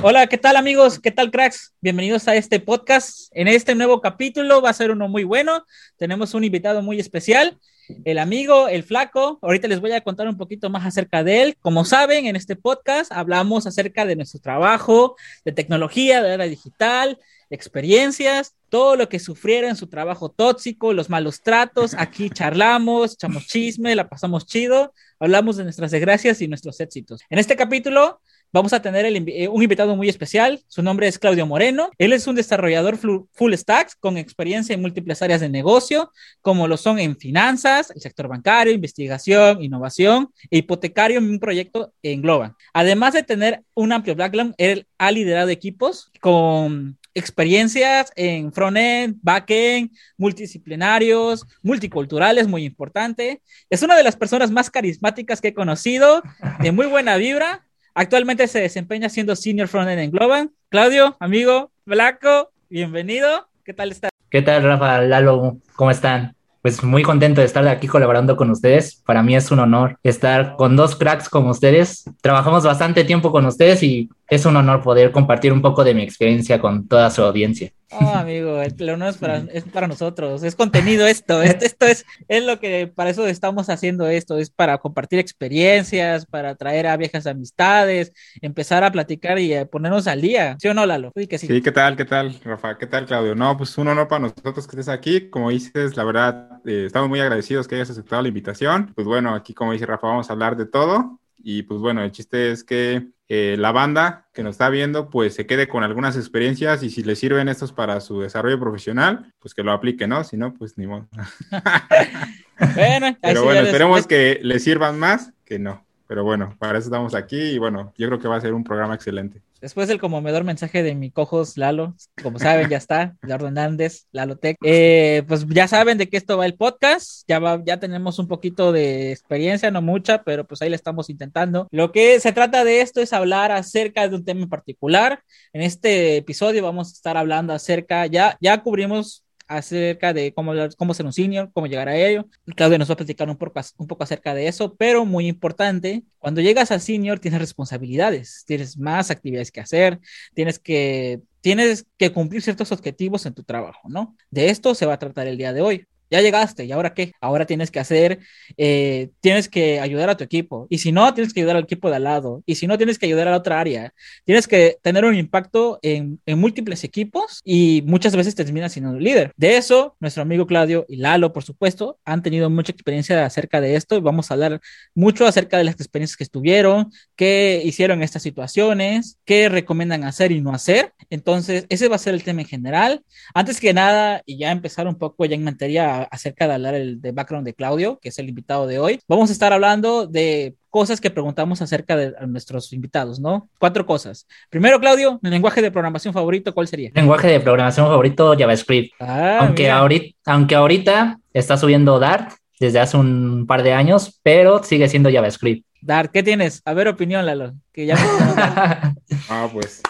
Hola, ¿qué tal amigos? ¿Qué tal cracks? Bienvenidos a este podcast. En este nuevo capítulo va a ser uno muy bueno. Tenemos un invitado muy especial, el amigo, el flaco. Ahorita les voy a contar un poquito más acerca de él. Como saben, en este podcast hablamos acerca de nuestro trabajo, de tecnología, de era digital, experiencias, todo lo que sufrieron su trabajo tóxico, los malos tratos. Aquí charlamos, echamos chisme, la pasamos chido, hablamos de nuestras desgracias y nuestros éxitos. En este capítulo vamos a tener eh, un invitado muy especial. Su nombre es Claudio Moreno. Él es un desarrollador full stack con experiencia en múltiples áreas de negocio, como lo son en finanzas, el sector bancario, investigación, innovación e hipotecario en un proyecto en Global. Además de tener un amplio background, él ha liderado equipos con experiencias en front-end, back-end, multidisciplinarios, multiculturales, muy importante. Es una de las personas más carismáticas que he conocido, de muy buena vibra Actualmente se desempeña siendo senior frontend en Global. Claudio, amigo, Blanco, bienvenido. ¿Qué tal estás? ¿Qué tal, Rafa, Lalo? ¿Cómo están? Pues muy contento de estar aquí colaborando con ustedes. Para mí es un honor estar con dos cracks como ustedes. Trabajamos bastante tiempo con ustedes y es un honor poder compartir un poco de mi experiencia con toda su audiencia. Oh, amigo, el honor es para, es para nosotros, es contenido esto, esto, es, es lo que para eso estamos haciendo esto, es para compartir experiencias, para traer a viejas amistades, empezar a platicar y a ponernos al día, ¿sí o no, Lalo? Sí, sí. ¿qué tal, qué tal, Rafa? ¿Qué tal, Claudio? No, pues un honor para nosotros que estés aquí, como dices, la verdad, eh, estamos muy agradecidos que hayas aceptado la invitación, pues bueno, aquí como dice Rafa, vamos a hablar de todo, y pues bueno, el chiste es que eh, la banda que nos está viendo pues se quede con algunas experiencias y si le sirven estos para su desarrollo profesional, pues que lo aplique, ¿no? Si no, pues ni modo. bueno, Pero bueno, esperemos que le sirvan más que no. Pero bueno, para eso estamos aquí y bueno, yo creo que va a ser un programa excelente. Después del conmovedor mensaje de mi cojos Lalo, como saben, ya está, Eduardo Hernández, Lalo Tech. Eh, pues ya saben de qué esto va el podcast, ya, va, ya tenemos un poquito de experiencia, no mucha, pero pues ahí le estamos intentando. Lo que se trata de esto es hablar acerca de un tema en particular. En este episodio vamos a estar hablando acerca, ya, ya cubrimos acerca de cómo, cómo ser un senior, cómo llegar a ello. Claudio nos va a platicar un poco, un poco acerca de eso, pero muy importante, cuando llegas a senior tienes responsabilidades, tienes más actividades que hacer, tienes que, tienes que cumplir ciertos objetivos en tu trabajo, ¿no? De esto se va a tratar el día de hoy ya llegaste, ¿y ahora qué? Ahora tienes que hacer, eh, tienes que ayudar a tu equipo, y si no, tienes que ayudar al equipo de al lado, y si no, tienes que ayudar a la otra área, tienes que tener un impacto en, en múltiples equipos y muchas veces terminas siendo un líder. De eso, nuestro amigo Claudio y Lalo, por supuesto, han tenido mucha experiencia acerca de esto y vamos a hablar mucho acerca de las experiencias que estuvieron, qué hicieron en estas situaciones, qué recomiendan hacer y no hacer. Entonces, ese va a ser el tema en general. Antes que nada, y ya empezar un poco ya en materia acerca de hablar el, de background de Claudio, que es el invitado de hoy. Vamos a estar hablando de cosas que preguntamos acerca de nuestros invitados, ¿no? Cuatro cosas. Primero, Claudio, el lenguaje de programación favorito, ¿cuál sería? lenguaje de programación favorito, JavaScript. Ah, aunque, ahorita, aunque ahorita está subiendo Dart desde hace un par de años, pero sigue siendo JavaScript. Dart, ¿qué tienes? A ver, opinión, Lalo. Que ya ah, pues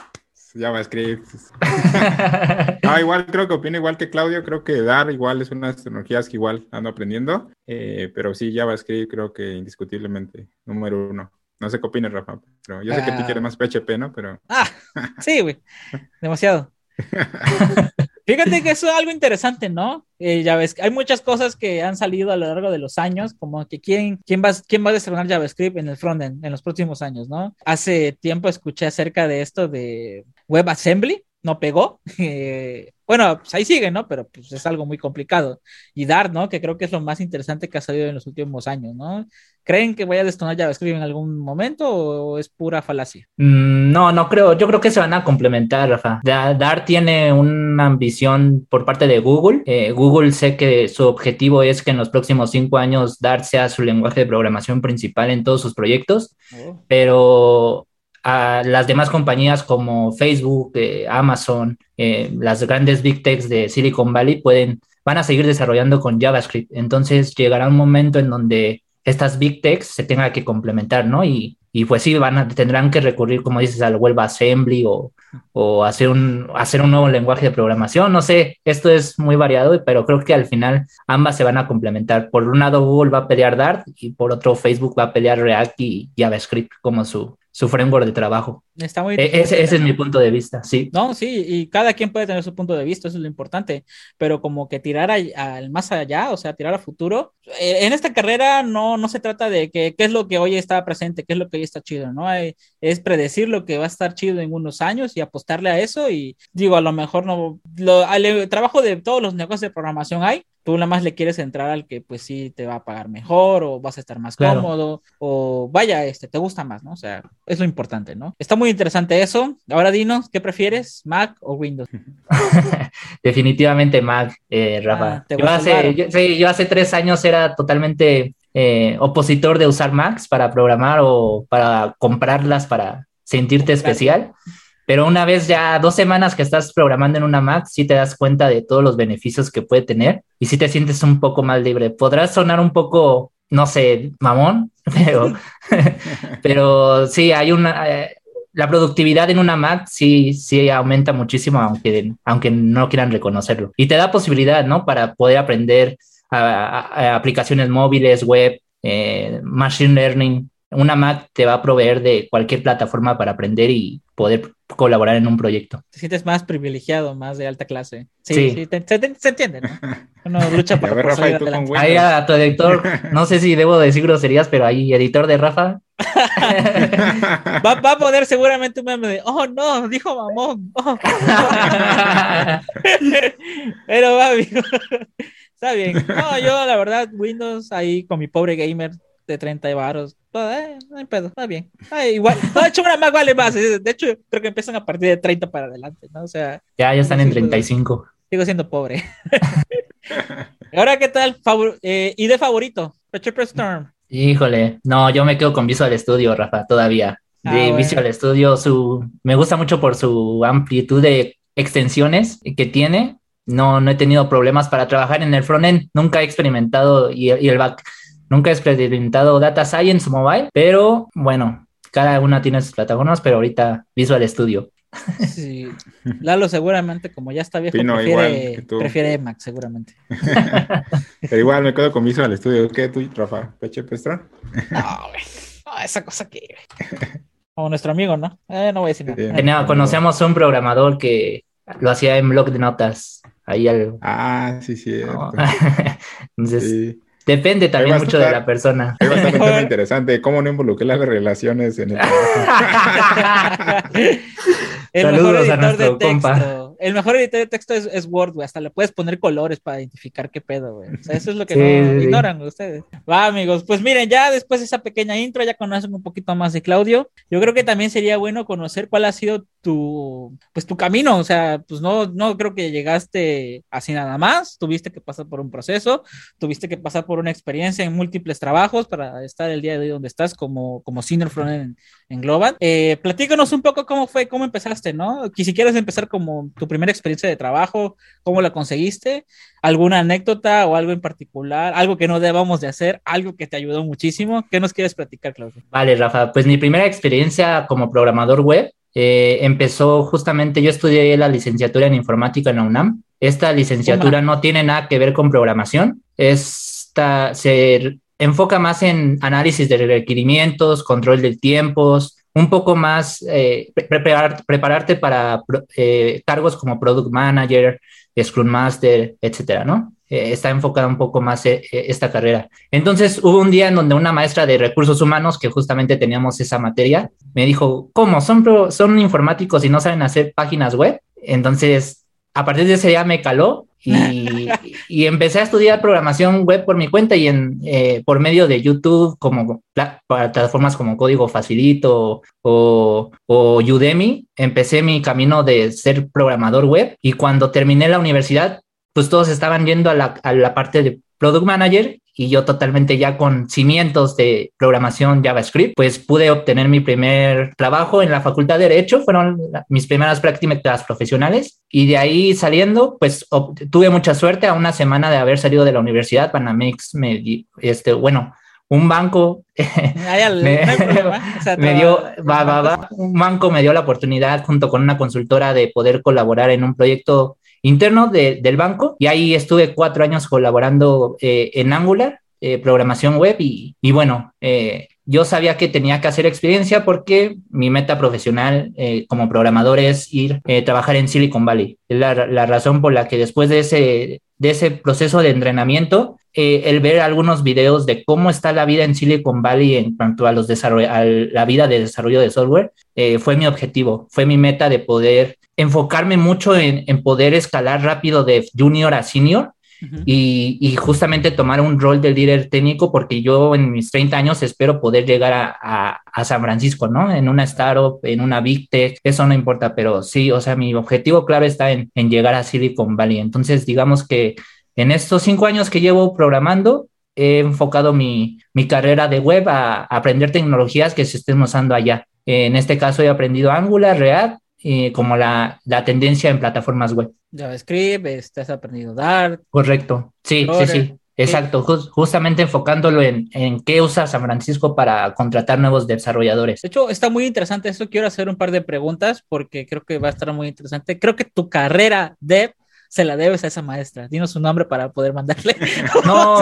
JavaScript. ah, igual creo que opina igual que Claudio, creo que Dar igual es una de las tecnologías que igual ando aprendiendo, eh, pero sí, JavaScript creo que indiscutiblemente número uno. No sé qué opinas, Rafa, pero yo sé que tú quieres ah. más PHP, ¿no? Pero... Ah, sí, güey, demasiado. Fíjate que eso es algo interesante, ¿no? Eh, hay muchas cosas que han salido a lo largo de los años, como que quién, quién, va, quién va a desarrollar JavaScript en el frontend en los próximos años, ¿no? Hace tiempo escuché acerca de esto de WebAssembly, no pegó. Eh, bueno, pues ahí sigue, ¿no? Pero pues es algo muy complicado. Y Dart, ¿no? Que creo que es lo más interesante que ha salido en los últimos años, ¿no? ¿Creen que vaya a detonar JavaScript en algún momento o es pura falacia? Mm, no, no creo. Yo creo que se van a complementar, Rafa. Dart tiene una ambición por parte de Google. Eh, Google sé que su objetivo es que en los próximos cinco años Dart sea su lenguaje de programación principal en todos sus proyectos, oh. pero a las demás compañías como Facebook, eh, Amazon, eh, las grandes big techs de Silicon Valley pueden, van a seguir desarrollando con JavaScript. Entonces llegará un momento en donde estas big techs se tengan que complementar, ¿no? Y, y pues sí, van a, tendrán que recurrir, como dices, al WebAssembly o, o hacer, un, hacer un nuevo lenguaje de programación. No sé, esto es muy variado, pero creo que al final ambas se van a complementar. Por un lado, Google va a pelear Dart y por otro, Facebook va a pelear React y JavaScript como su su framework de trabajo. Está muy e-, ese, ese, es mi punto de vista, sí. No, sí, y cada quien puede tener su punto de vista, eso es lo importante, pero como que tirar al más allá, o sea, tirar a futuro. Eh, en esta carrera no, no se trata de que, qué es lo que hoy está presente, qué es lo que hoy está chido, ¿no? es predecir lo que va a estar chido en unos años y apostarle a eso y digo, a lo mejor no, lo, el trabajo de todos los negocios de programación hay, tú nada más le quieres entrar al que pues sí te va a pagar mejor o vas a estar más cómodo o vaya, este, te gusta más, ¿no? O sea, es lo importante, ¿no? Está muy interesante eso. Ahora dinos, ¿qué prefieres, Mac o Windows? Definitivamente Mac, eh, Rafa. Ah, yo, hace, yo, sí, yo hace tres años era totalmente eh, opositor de usar Macs para programar o para comprarlas para sentirte especial. Pero una vez ya dos semanas que estás programando en una Mac, sí te das cuenta de todos los beneficios que puede tener y sí te sientes un poco más libre. Podrás sonar un poco, no sé, mamón, pero, pero sí, hay una... Eh, la productividad en una Mac sí, sí aumenta muchísimo, aunque, aunque no quieran reconocerlo. Y te da posibilidad, ¿no? Para poder aprender a, aplicaciones móviles, web, eh, machine learning. Una Mac te va a proveer de cualquier plataforma para aprender y poder colaborar en un proyecto. Te sientes más privilegiado, más de alta clase. Sí, sí, se, entiende, ¿no? Uno lucha por, ver, Rafa, Ahí a tu editor, no sé si debo decir groserías, pero ahí, editor de Rafa. va, va, a poner seguramente un meme de, oh no, dijo mamón. Oh, pero va, amigo. Está bien. No, yo la verdad, Windows ahí con mi pobre gamer de 30 baros. Eh, no hay pedo, está bien. igual, de hecho, una más vale más. De hecho, creo que empiezan a partir de 30 para adelante, ¿no? O sea. Ya, ya están en 35. Sigo siendo pobre. Ahora, ¿qué tal? Eh, ¿Y de favorito? Paper Storm. Híjole, no, yo me quedo con Visual Studio, Rafa, todavía. Ah, de Visual Studio, su, me gusta mucho por su amplitud de extensiones que tiene no, no he tenido problemas para trabajar en el frontend, nunca he experimentado y, el back, nunca he experimentado Data Science Mobile, pero bueno, cada una tiene sus plataformas, pero ahorita Visual Studio. Sí, Lalo seguramente como ya está viejo prefiere, prefiere Mac seguramente. pero igual me quedo con Visual Studio. ¿Qué tú, Rafa? ¿Peche Pestra? No, esa cosa que... Como nuestro amigo, ¿no? Eh, no voy a decir nada. conocemos un programador que lo hacía en blog de notas. Ahí algo. Ah, sí, sí. Entonces, depende también mucho de la persona. Es bastante interesante cómo no involucré las relaciones en el trabajo. Saludos a nuestro compa el mejor editor de texto es, Word, güey. Hasta le puedes poner colores para identificar qué pedo, güey. O sea, eso es lo que no ignoran ustedes. Va, amigos. Pues miren, ya después de esa pequeña intro, ya conocen un poquito más de Claudio. Yo creo que también sería bueno conocer cuál ha sido tu, pues tu camino. O sea, pues no, no creo que llegaste así nada más. Tuviste que pasar por un proceso, tuviste que pasar por una experiencia en múltiples trabajos para estar el día de hoy donde estás como, como senior front en, Global. Eh, platícanos un poco cómo fue, cómo empezaste, ¿no? Que si quieres empezar como tu primera experiencia de trabajo, cómo la conseguiste, alguna anécdota o algo en particular, algo que no debamos de hacer, algo que te ayudó muchísimo. ¿Qué nos quieres platicar, Claudio? Vale, Rafa, pues mi primera experiencia como programador web eh, empezó justamente, yo estudié la licenciatura en informática en la UNAM. Esta licenciatura no tiene nada que ver con programación, esta se enfoca más en análisis de requerimientos, control de tiempos, un poco más eh, prepararte para eh, cargos como Product Manager, Scrum Master, etcétera, ¿no? Eh, está enfocada un poco más esta carrera. Entonces hubo un día en donde una maestra de recursos humanos, que justamente teníamos esa materia, me dijo, ¿cómo? ¿Son, son informáticos y no saben hacer páginas web? Entonces, a partir de ese día me caló y, empecé a estudiar programación web por mi cuenta y en, eh, por medio de YouTube, como plataformas como Código Facilito o, o Udemy, empecé mi camino de ser programador web y cuando terminé la universidad, pues todos estaban yendo a la, a la parte de Product Manager y yo totalmente ya con cimientos de programación JavaScript, pues pude obtener mi primer trabajo en la Facultad de Derecho, fueron mis primeras prácticas profesionales y de ahí saliendo, pues tuve mucha suerte a una semana de haber salido de la universidad, Panamex me, este, bueno, un banco me, dio, un banco me dio la oportunidad junto con una consultora de poder colaborar en un proyecto interno del banco y ahí estuve cuatro años colaborando eh, en Angular, eh, programación web y, bueno, eh, yo sabía que tenía que hacer experiencia porque mi meta profesional eh, como programador es ir a eh, trabajar en Silicon Valley. Es la, la, razón por la que después de ese, de ese proceso de entrenamiento, eh, el ver algunos videos de cómo está la vida en Silicon Valley en cuanto a, los a la vida de desarrollo de software, fue mi objetivo, fue mi meta de poder enfocarme mucho en, en poder escalar rápido de junior a senior y, justamente tomar un rol de líder técnico porque yo en mis 30 años espero poder llegar a, a, San Francisco, ¿no? En una startup, en una big tech, eso no importa, pero sí, o sea, mi objetivo clave está en, en llegar a Silicon Valley. Entonces, digamos que en estos cinco años que llevo programando, he enfocado mi, mi carrera de web a, a aprender tecnologías que se estén usando allá. En este caso he aprendido Angular, React eh, como la, la, tendencia en plataformas web. JavaScript, estás aprendiendo Dart. Correcto, sí, sí, sí. Exacto, justamente enfocándolo en, en, qué usa San Francisco para contratar nuevos desarrolladores. De hecho, está muy interesante esto. Quiero hacer un par de preguntas porque creo que va a estar muy interesante. Creo que tu carrera de se la debes a esa maestra. Dinos su nombre para poder mandarle. No,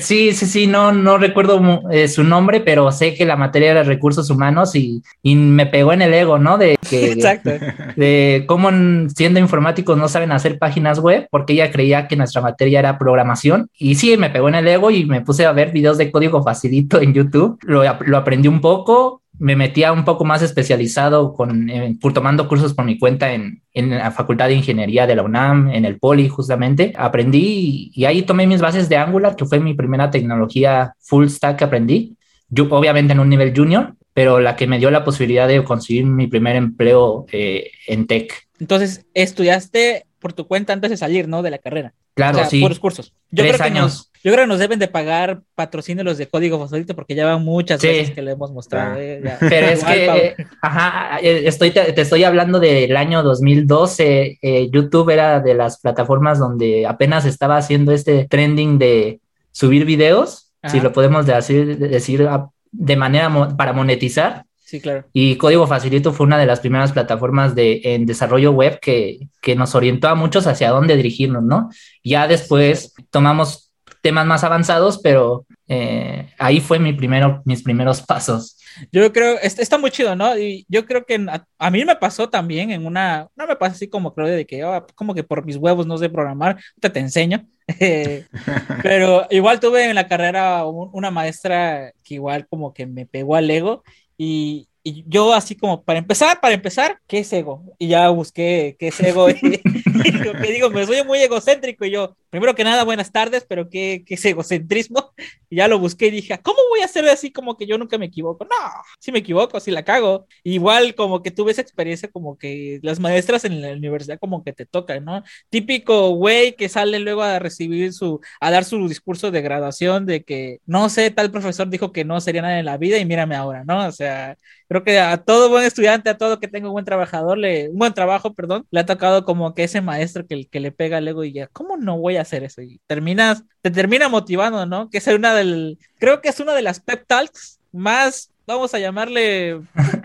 sí, sí, sí, no, no recuerdo eh, su nombre, pero sé que la materia era recursos humanos y, y me pegó en el ego, ¿no? De que, Exacto. De, cómo siendo informáticos no saben hacer páginas web, porque ella creía que nuestra materia era programación. Y sí, me pegó en el ego y me puse a ver videos de código facilito en YouTube. Lo, lo aprendí un poco, me metía un poco más especializado con, eh, tomando cursos por mi cuenta en, en, la Facultad de Ingeniería de la UNAM, en el Poli justamente. Aprendí y, ahí tomé mis bases de Angular, que fue mi primera tecnología full stack que aprendí. Yo obviamente en un nivel junior, pero la que me dio la posibilidad de conseguir mi primer empleo eh, en tech. Entonces, estudiaste por tu cuenta antes de salir, ¿no? De la carrera. Claro, sí. Puros cursos. Yo Tres años. yo creo que nos deben de pagar patrocinio los de Código Facilito porque ya van muchas veces que le hemos mostrado. Eh, Pero es que, ajá, eh, estoy, te, estoy hablando del año 2012. Eh, YouTube era de las plataformas donde apenas estaba haciendo este trending de subir videos, si lo podemos decir, decir de manera para monetizar. Sí, claro. Y Código Facilito fue una de las primeras plataformas de, en desarrollo web que, que nos orientó a muchos hacia dónde dirigirnos, ¿no? Ya después tomamos temas más avanzados, pero eh, ahí fue mi primero, mis primeros pasos. Yo creo, está muy chido, ¿no? Y yo creo que a, mí me pasó también en una, no me pasa así como Claudia, de que oh, como que por mis huevos no sé programar, te, te enseño. pero igual tuve en la carrera una maestra que igual como que me pegó al ego y, y yo así como, para empezar, para empezar, ¿qué es ego? Y ya busqué qué es ego. y, y digo, me soy muy egocéntrico. Y yo, primero que nada, buenas tardes, pero ¿qué, qué es egocentrismo? Y ya lo busqué y dije, ¿cómo voy a hacer así como que yo nunca me equivoco? No, si me equivoco, si la cago. Igual como que tuve esa experiencia como que las maestras en la universidad como que te tocan, ¿no? Típico güey que sale luego a recibir su, a dar su discurso de graduación de que, no sé, tal profesor dijo que no sería nada en la vida y mírame ahora, ¿no? O sea, creo que a todo buen estudiante, a todo que tenga un buen trabajador, le, un buen trabajo, perdón, le ha tocado como que ese maestro que, que le pega el ego y ya, ¿cómo no voy a hacer eso? Y terminas, te termina motivando, ¿no? Que es una del, creo que es una de las pep talks más vamos a llamarle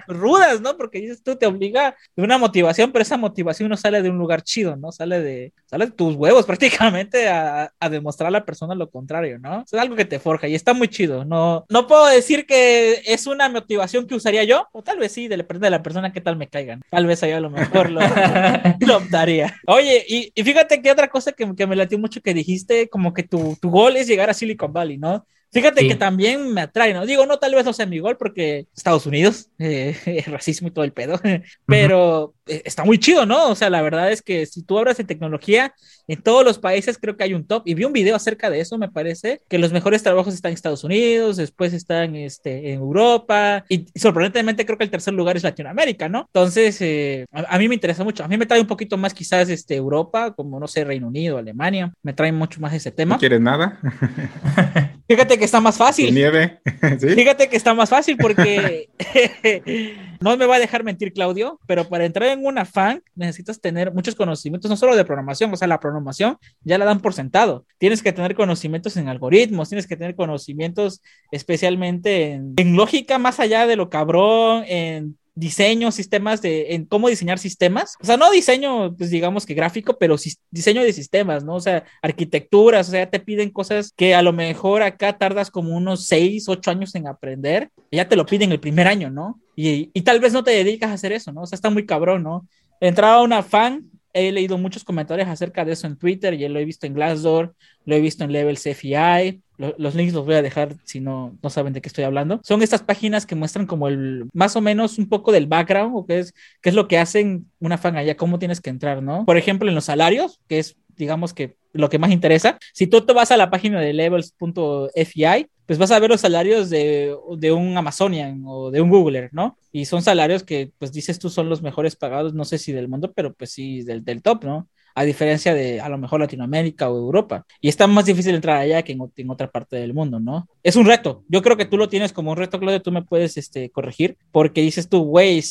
rudas, ¿no? Porque dices tú te obliga de una motivación, pero esa motivación no sale de un lugar chido, ¿no? Sale de, sale de tus huevos prácticamente a, a demostrar a la persona lo contrario, ¿no? Es algo que te forja y está muy chido. No, no puedo decir que es una motivación que usaría yo, o tal vez sí, depende de la persona que tal me caigan. Tal vez yo a lo mejor lo, lo optaría. Oye, y, y, fíjate que otra cosa que, que me latió mucho que dijiste, como que tu, tu gol es llegar a Silicon Valley, ¿no? Fíjate que también me atrae, ¿no? Digo, no, tal vez no sea mi gol porque Estados Unidos, eh, racismo y todo el pedo, pero eh, está muy chido, ¿no? O sea, la verdad es que si tú hablas en tecnología, en todos los países creo que hay un top. Y vi un video acerca de eso, me parece, que los mejores trabajos están en Estados Unidos, después están este, en Europa, y, sorprendentemente creo que el tercer lugar es Latinoamérica, ¿no? Entonces, eh, a, a, mí me interesa mucho. A mí me trae un poquito más quizás este, Europa, como no sé, Reino Unido, Alemania, me trae mucho más ese tema. ¿No quieres nada? Fíjate que está más fácil. Nieve. ¿Sí? Fíjate que está más fácil porque no me va a dejar mentir Claudio, pero para entrar en una fan necesitas tener muchos conocimientos, no solo de programación, o sea, la programación ya la dan por sentado. Tienes que tener conocimientos en algoritmos, tienes que tener conocimientos especialmente en, en lógica más allá de lo cabrón, en diseño, sistemas de en cómo diseñar sistemas. O sea, no diseño, pues digamos que gráfico, pero diseño de sistemas, ¿no? O sea, arquitecturas, o sea, te piden cosas que a lo mejor acá tardas como unos 6, 8 años en aprender, y ya te lo piden el primer año, ¿no? Y, y tal vez no te dedicas a hacer eso, ¿no? O sea, está muy cabrón, ¿no? Entraba una fan he leído muchos comentarios acerca de eso en Twitter, y lo he visto en Glassdoor, lo he visto en Levels FI, los links los voy a dejar si no, no saben de qué estoy hablando. Son estas páginas que muestran como el, más o menos un poco del background, o qué es, qué es lo que hacen una fan allá, cómo tienes que entrar, ¿no? Por ejemplo, en los salarios, que es, digamos que lo que más interesa. Si tú te vas a la página de levels.fi, pues vas a ver los salarios de, de, un Amazonian o de un Googler, ¿no? Y son salarios que, pues dices tú, son los mejores pagados, no sé si del mundo, pero pues sí, del, del top, ¿no? A diferencia de a lo mejor Latinoamérica o Europa. Y está más difícil entrar allá que en, otra parte del mundo, ¿no? Es un reto. Yo creo que tú lo tienes como un reto, Claudio, tú me puedes este, corregir, porque dices tú, güey,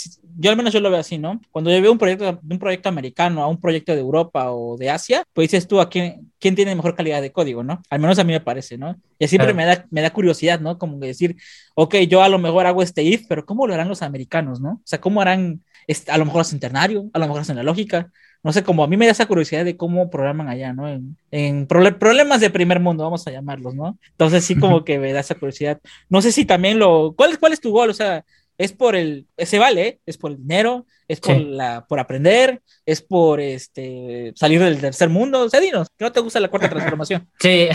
yo al menos yo lo veo así, ¿no? Cuando yo veo un proyecto, un proyecto americano a un proyecto de Europa o de Asia, pues dices tú, ¿a quién, quién tiene mejor calidad de código, ¿no? Al menos a mí me parece, ¿no? Y siempre me, da, me da curiosidad, ¿no? Como decir, ok, yo a lo mejor hago este if, pero ¿cómo lo harán los americanos, ¿no? O sea, ¿cómo harán, este, a lo mejor hacen ternario, a lo mejor hacen la lógica, no sé, como a mí me da esa curiosidad de cómo programan allá, ¿no? En, problemas de primer mundo, vamos a llamarlos, ¿no? Entonces sí como que me da esa curiosidad. No sé si también lo... ¿Cuál, cuál es tu gol? O sea, es por el... Se vale, ¿eh? es por el dinero, es por, la, por aprender, es por este, salir del tercer mundo. O sea, dinos, que no te gusta la cuarta transformación. Sí,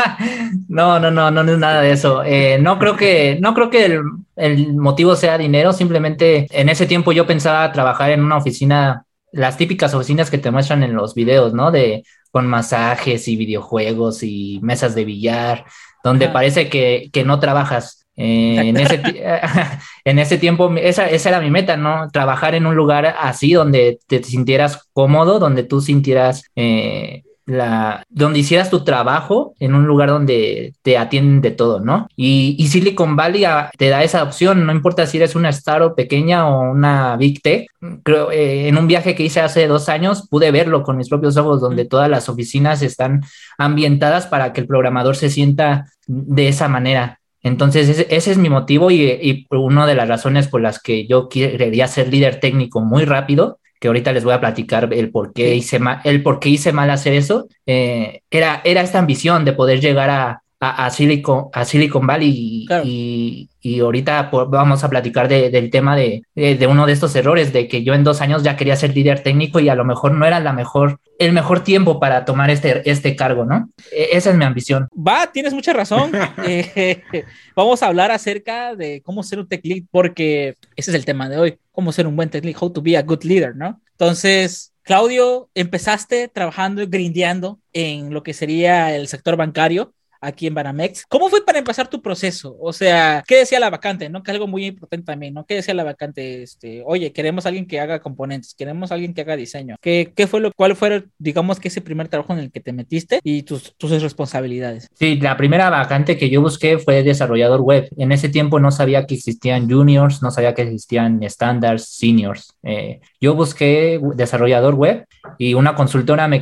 no, no, no, no, es nada de eso. Eh, no creo que, no creo que el, el motivo sea dinero, simplemente en ese tiempo yo pensaba trabajar en una oficina las típicas oficinas que te muestran en los videos, ¿no? De con masajes y videojuegos y mesas de billar, donde parece que, que, no trabajas. Eh, en, ese, en ese tiempo, esa, esa era mi meta, ¿no? Trabajar en un lugar así donde te sintieras cómodo, donde tú sintieras eh, la, donde hicieras tu trabajo en un lugar donde te atienden de todo, ¿no? Y, Silicon Valley ah, te da esa opción, no importa si eres una startup pequeña o una big tech. Creo, eh, en un viaje que hice hace dos años pude verlo con mis propios ojos, donde todas las oficinas están ambientadas para que el programador se sienta de esa manera. Entonces, ese, ese es mi motivo y, y, una de las razones por las que yo quería ser líder técnico muy rápido que ahorita les voy a platicar el por qué hice mal, el por qué hice mal hacer eso, eh, era, era esta ambición de poder llegar a, a, Silicon, a Silicon Valley y, y, ahorita vamos a platicar del tema de, de, uno de estos errores, de que yo en dos años ya quería ser líder técnico y a lo mejor no era la mejor, el mejor tiempo para tomar este, este cargo, ¿no? E, esa es mi ambición. Va, tienes mucha razón. eh, vamos a hablar acerca de cómo ser un tech lead, porque ese es el tema de hoy, cómo ser un buen tech lead, how to be a good leader, ¿no? Entonces, Claudio, empezaste trabajando y grindeando en lo que sería el sector bancario aquí en Banamex. ¿Cómo fue para empezar tu proceso? O sea, ¿qué decía la vacante? ¿No? Que algo muy importante también, ¿no? ¿Qué decía la vacante? Este, oye, queremos a alguien que haga componentes, queremos a alguien que haga diseño. ¿Qué, qué fue lo, cuál fue, digamos, que ese primer trabajo en el que te metiste y tus, tus responsabilidades? Sí, la primera vacante que yo busqué fue desarrollador web. En ese tiempo no sabía que existían juniors, no sabía que existían standards, seniors. Eh, yo busqué desarrollador web y una consultora me,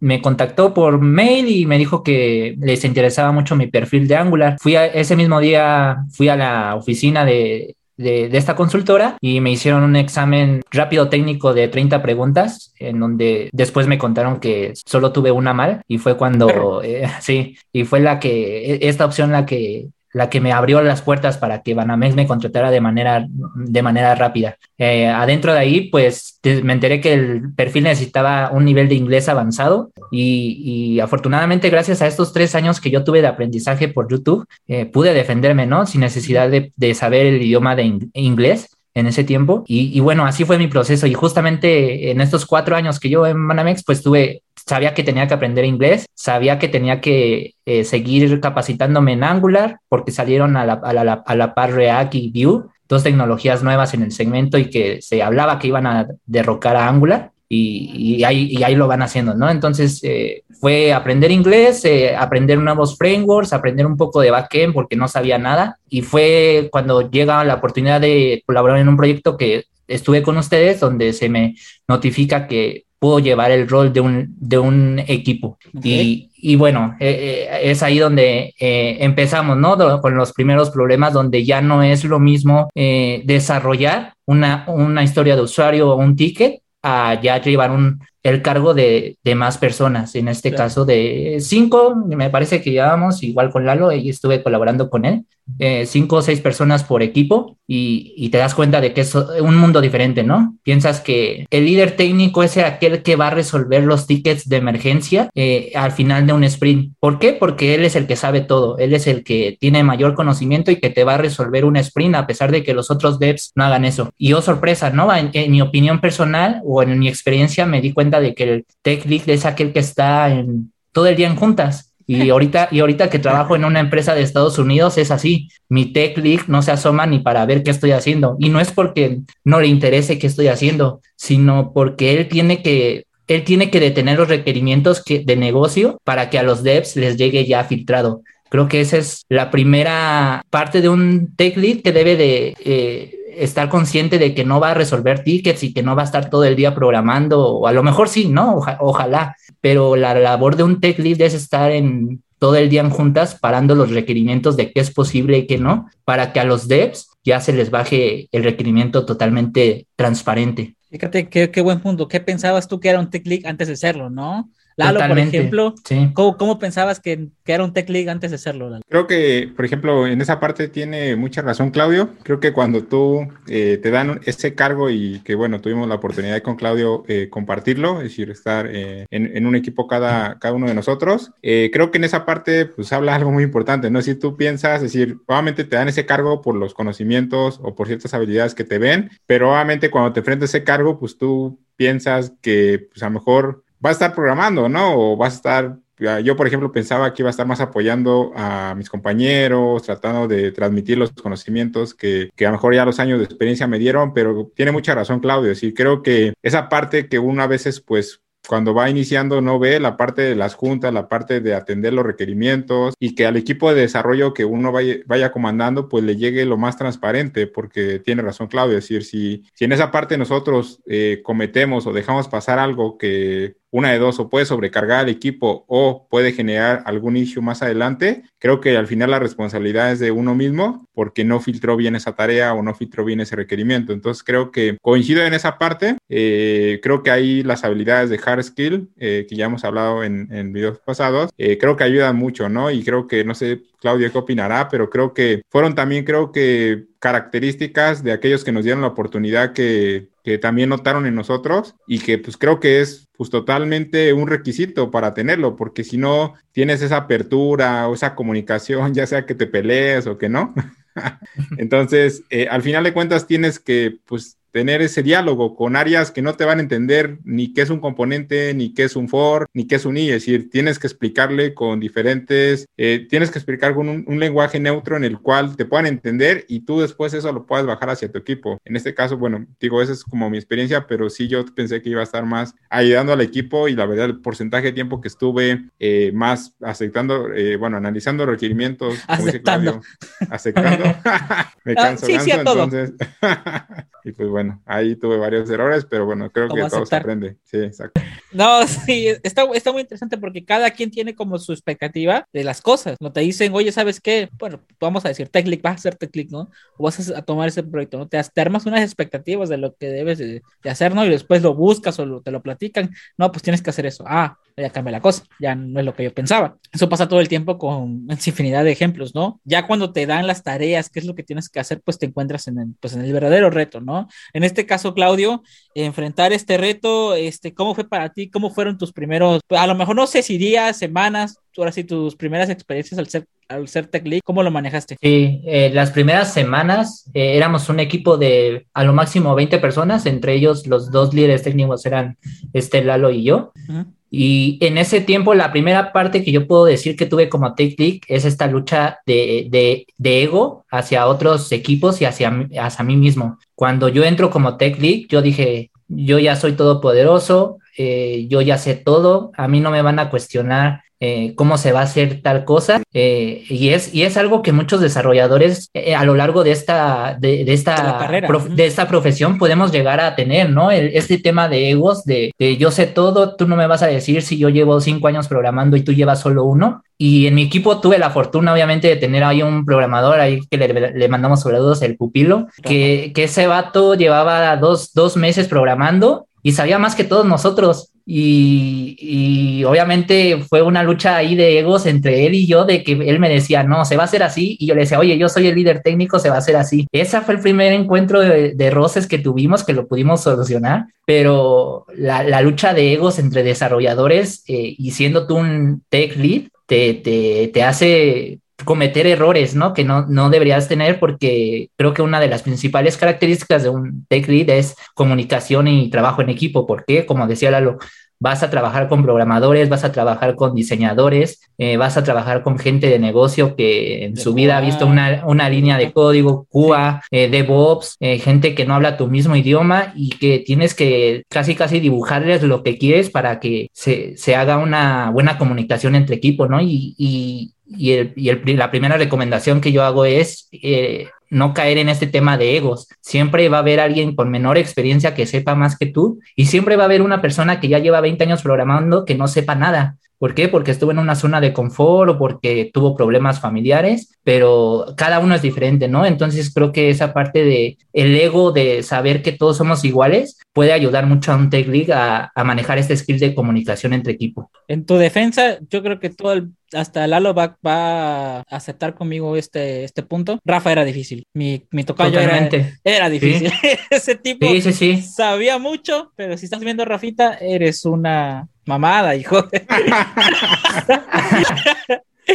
me contactó por mail y me dijo que les interesaba mucho mi perfil de Angular. Fui a, ese mismo día, fui a la oficina de, de, esta consultora y me hicieron un examen rápido técnico de 30 preguntas, en donde después me contaron que solo tuve una mal y fue cuando, eh, sí, y fue la que, e, esta opción la que la que me abrió las puertas para que Banamex me contratara de manera, de manera rápida. Eh, adentro de ahí, pues me enteré que el perfil necesitaba un nivel de inglés avanzado y, afortunadamente gracias a estos tres años que yo tuve de aprendizaje por YouTube, eh, pude defenderme, ¿no? Sin necesidad de, de saber el idioma de inglés en ese tiempo. Y, bueno, así fue mi proceso. Y justamente en estos cuatro años que yo en Banamex, pues tuve sabía que tenía que aprender inglés, sabía que tenía que eh, seguir capacitándome en Angular porque salieron a la, a, la, a la par React y Vue, dos tecnologías nuevas en el segmento y que se hablaba que iban a derrocar a Angular. Y, y, ahí, y ahí, lo van haciendo, ¿no? Entonces eh, fue aprender inglés, eh, aprender nuevos frameworks, aprender un poco de backend porque no sabía nada. Y fue cuando llega la oportunidad de colaborar en un proyecto que estuve con ustedes, donde se me notifica que puedo llevar el rol de un, de un equipo. Y, y, bueno, eh, eh, es ahí donde eh, empezamos, ¿no? Con los primeros problemas, donde ya no es lo mismo desarrollar una, una historia de usuario o un ticket a ya llevar un, el cargo de, de más personas, en este caso de cinco, me parece que llevábamos igual con Lalo y estuve colaborando con él, eh, cinco o seis personas por equipo y, y, te das cuenta de que es un mundo diferente, ¿no? Piensas que el líder técnico es aquel que va a resolver los tickets de emergencia eh, al final de un sprint. ¿Por qué? Porque él es el que sabe todo, él es el que tiene mayor conocimiento y que te va a resolver un sprint a pesar de que los otros devs no hagan eso. Y oh sorpresa, ¿no? En, en mi opinión personal o en mi experiencia me di cuenta de que el tech lead es aquel que está en, todo el día en juntas y ahorita, y ahorita que trabajo en una empresa de Estados Unidos es así. Mi tech lead no se asoma ni para ver qué estoy haciendo. Y no es porque no le interese qué estoy haciendo, sino porque él tiene que, él tiene que detener los requerimientos que, de negocio para que a los devs les llegue ya filtrado. Creo que esa es la primera parte de un tech lead que debe de eh, estar consciente de que no va a resolver tickets y que no va a estar todo el día programando, o a lo mejor sí, ¿no? ojalá, pero la labor de un tech lead es estar en todo el día en juntas parando los requerimientos de qué es posible y qué no, para que a los devs ya se les baje el requerimiento totalmente transparente. Fíjate qué, qué buen punto. ¿Qué pensabas tú que era un tech lead antes de serlo, no? Lalo, por ejemplo, ¿cómo, pensabas que, era un tech league antes de serlo? Creo que, por ejemplo, en esa parte tiene mucha razón Claudio. Creo que cuando tú eh, te dan ese cargo y que, bueno, tuvimos la oportunidad con Claudio eh, compartirlo, es decir, estar eh, en, un equipo cada, cada uno de nosotros, creo que en esa parte, pues habla algo muy importante, ¿no? Si tú piensas, es decir, obviamente te dan ese cargo por los conocimientos o por ciertas habilidades que te ven, pero obviamente cuando te enfrentas a ese cargo, pues tú piensas que, pues a lo mejor va a estar programando, ¿no? O vas a estar, yo por ejemplo pensaba que iba a estar más apoyando a mis compañeros, tratando de transmitir los conocimientos que, que a lo mejor ya los años de experiencia me dieron, pero tiene mucha razón Claudio, decir, creo que esa parte que uno a veces pues cuando va iniciando no ve la parte de las juntas, la parte de atender los requerimientos y que al equipo de desarrollo que uno vaya, comandando pues le llegue lo más transparente porque tiene razón Claudio, es decir, si, si en esa parte nosotros eh, cometemos o dejamos pasar algo que una de dos, o puede sobrecargar al equipo o puede generar algún issue más adelante, creo que al final la responsabilidad es de uno mismo porque no filtró bien esa tarea o no filtró bien ese requerimiento. Entonces creo que coincido en esa parte. Eh, creo que ahí las habilidades de hard skill, eh, que ya hemos hablado en, videos pasados, eh, creo que ayudan mucho, ¿no? Y creo que, no sé, Claudio, ¿qué opinará? Pero creo que fueron también, creo que características de aquellos que nos dieron la oportunidad que, que también notaron en nosotros y que pues creo que es pues totalmente un requisito para tenerlo, porque si no tienes esa apertura o esa comunicación, ya sea que te pelees o que no, entonces eh, al final de cuentas tienes que pues tener ese diálogo con áreas que no te van a entender ni qué es un componente, ni qué es un for, ni qué es un i. Es decir, tienes que explicarle con diferentes, eh, tienes que explicar con un, lenguaje neutro en el cual te puedan entender y tú después eso lo puedas bajar hacia tu equipo. En este caso, bueno, digo, esa es como mi experiencia, pero sí yo pensé que iba a estar más ayudando al equipo y la verdad el porcentaje de tiempo que estuve eh, más aceptando, eh, bueno, analizando requerimientos, aceptando. aceptando. Me ah, canso, sí, sí, entonces. y pues bueno bueno, ahí tuve varios errores, pero bueno, creo que todo se aprende. Sí, exacto. No, sí, está, está muy interesante porque cada quien tiene como su expectativa de las cosas. No te dicen, oye, ¿sabes qué? Bueno, vamos a decir, Teclic, vas a hacer Teclic, ¿no? O vas a, tomar ese proyecto, ¿no? Te, te, armas unas expectativas de lo que debes de, hacer, ¿no? Y después lo buscas o te lo platican. No, pues tienes que hacer eso. Ah, ya cambia la cosa, ya no es lo que yo pensaba. Eso pasa todo el tiempo con infinidad de ejemplos, ¿no? Ya cuando te dan las tareas, qué es lo que tienes que hacer, pues te encuentras en el, pues en el verdadero reto, ¿no? En este caso, Claudio, enfrentar este reto, este, ¿cómo fue para ti? ¿Cómo fueron tus primeros, a lo mejor no sé si días, semanas, ahora sí, tus primeras experiencias al ser, al ser tech lead, ¿cómo lo manejaste? Sí, eh, las primeras semanas eh, éramos un equipo de a lo máximo 20 personas, entre ellos los dos líderes técnicos eran este Lalo y yo. Y en ese tiempo, la primera parte que yo puedo decir que tuve como Tech League es esta lucha de, de, de, ego hacia otros equipos y hacia, hacia mí mismo. Cuando yo entro como Tech League, yo dije, yo ya soy todopoderoso, eh, yo ya sé todo, a mí no me van a cuestionar eh, cómo se va a hacer tal cosa. Eh, y, es, y es algo que muchos desarrolladores eh, a lo largo de esta, de, esta, de esta profesión podemos llegar a tener, ¿no? este tema de egos, de, yo sé todo, tú no me vas a decir si yo llevo cinco años programando y tú llevas solo uno. Y en mi equipo tuve la fortuna, obviamente, de tener ahí un programador ahí que le, le mandamos saludos, el pupilo, que, que ese vato llevaba dos, dos meses programando y sabía más que todos nosotros. Y, obviamente fue una lucha ahí de egos entre él y yo, de que él me decía, no, se va a hacer así, y yo le decía, oye, yo soy el líder técnico, se va a hacer así. Ese fue el primer encuentro de, roces que tuvimos, que lo pudimos solucionar, pero la, lucha de egos entre desarrolladores eh, y siendo tú un tech lead, te, te, te hace cometer errores, ¿no? Que no, no deberías tener porque creo que una de las principales características de un tech lead es comunicación y trabajo en equipo. porque Como decía Lalo, vas a trabajar con programadores, vas a trabajar con diseñadores, eh, vas a trabajar con gente de negocio que en su vida ha visto una, una, línea de código, QA, eh, DevOps, eh, gente que no habla tu mismo idioma y que tienes que casi casi dibujarles lo que quieres para que se, se haga una buena comunicación entre equipo, ¿no? Y, y, y, el, y el, la primera recomendación que yo hago es eh, no caer en este tema de egos. Siempre va a haber alguien con menor experiencia que sepa más que tú y siempre va a haber una persona que ya lleva 20 años programando que no sepa nada. ¿Por qué? Porque estuvo en una zona de confort o porque tuvo problemas familiares, pero cada uno es diferente, ¿no? Entonces creo que esa parte de el ego de saber que todos somos iguales puede ayudar mucho a un tech league a, manejar este skill de comunicación entre equipo. En tu defensa, yo creo que todo el, hasta Lalo va, va, a aceptar conmigo este, este punto. Rafa era difícil. Mi, mi tocayo era, era, difícil. Ese tipo sabía mucho, pero si estás viendo Rafita, eres una mamada, hijo.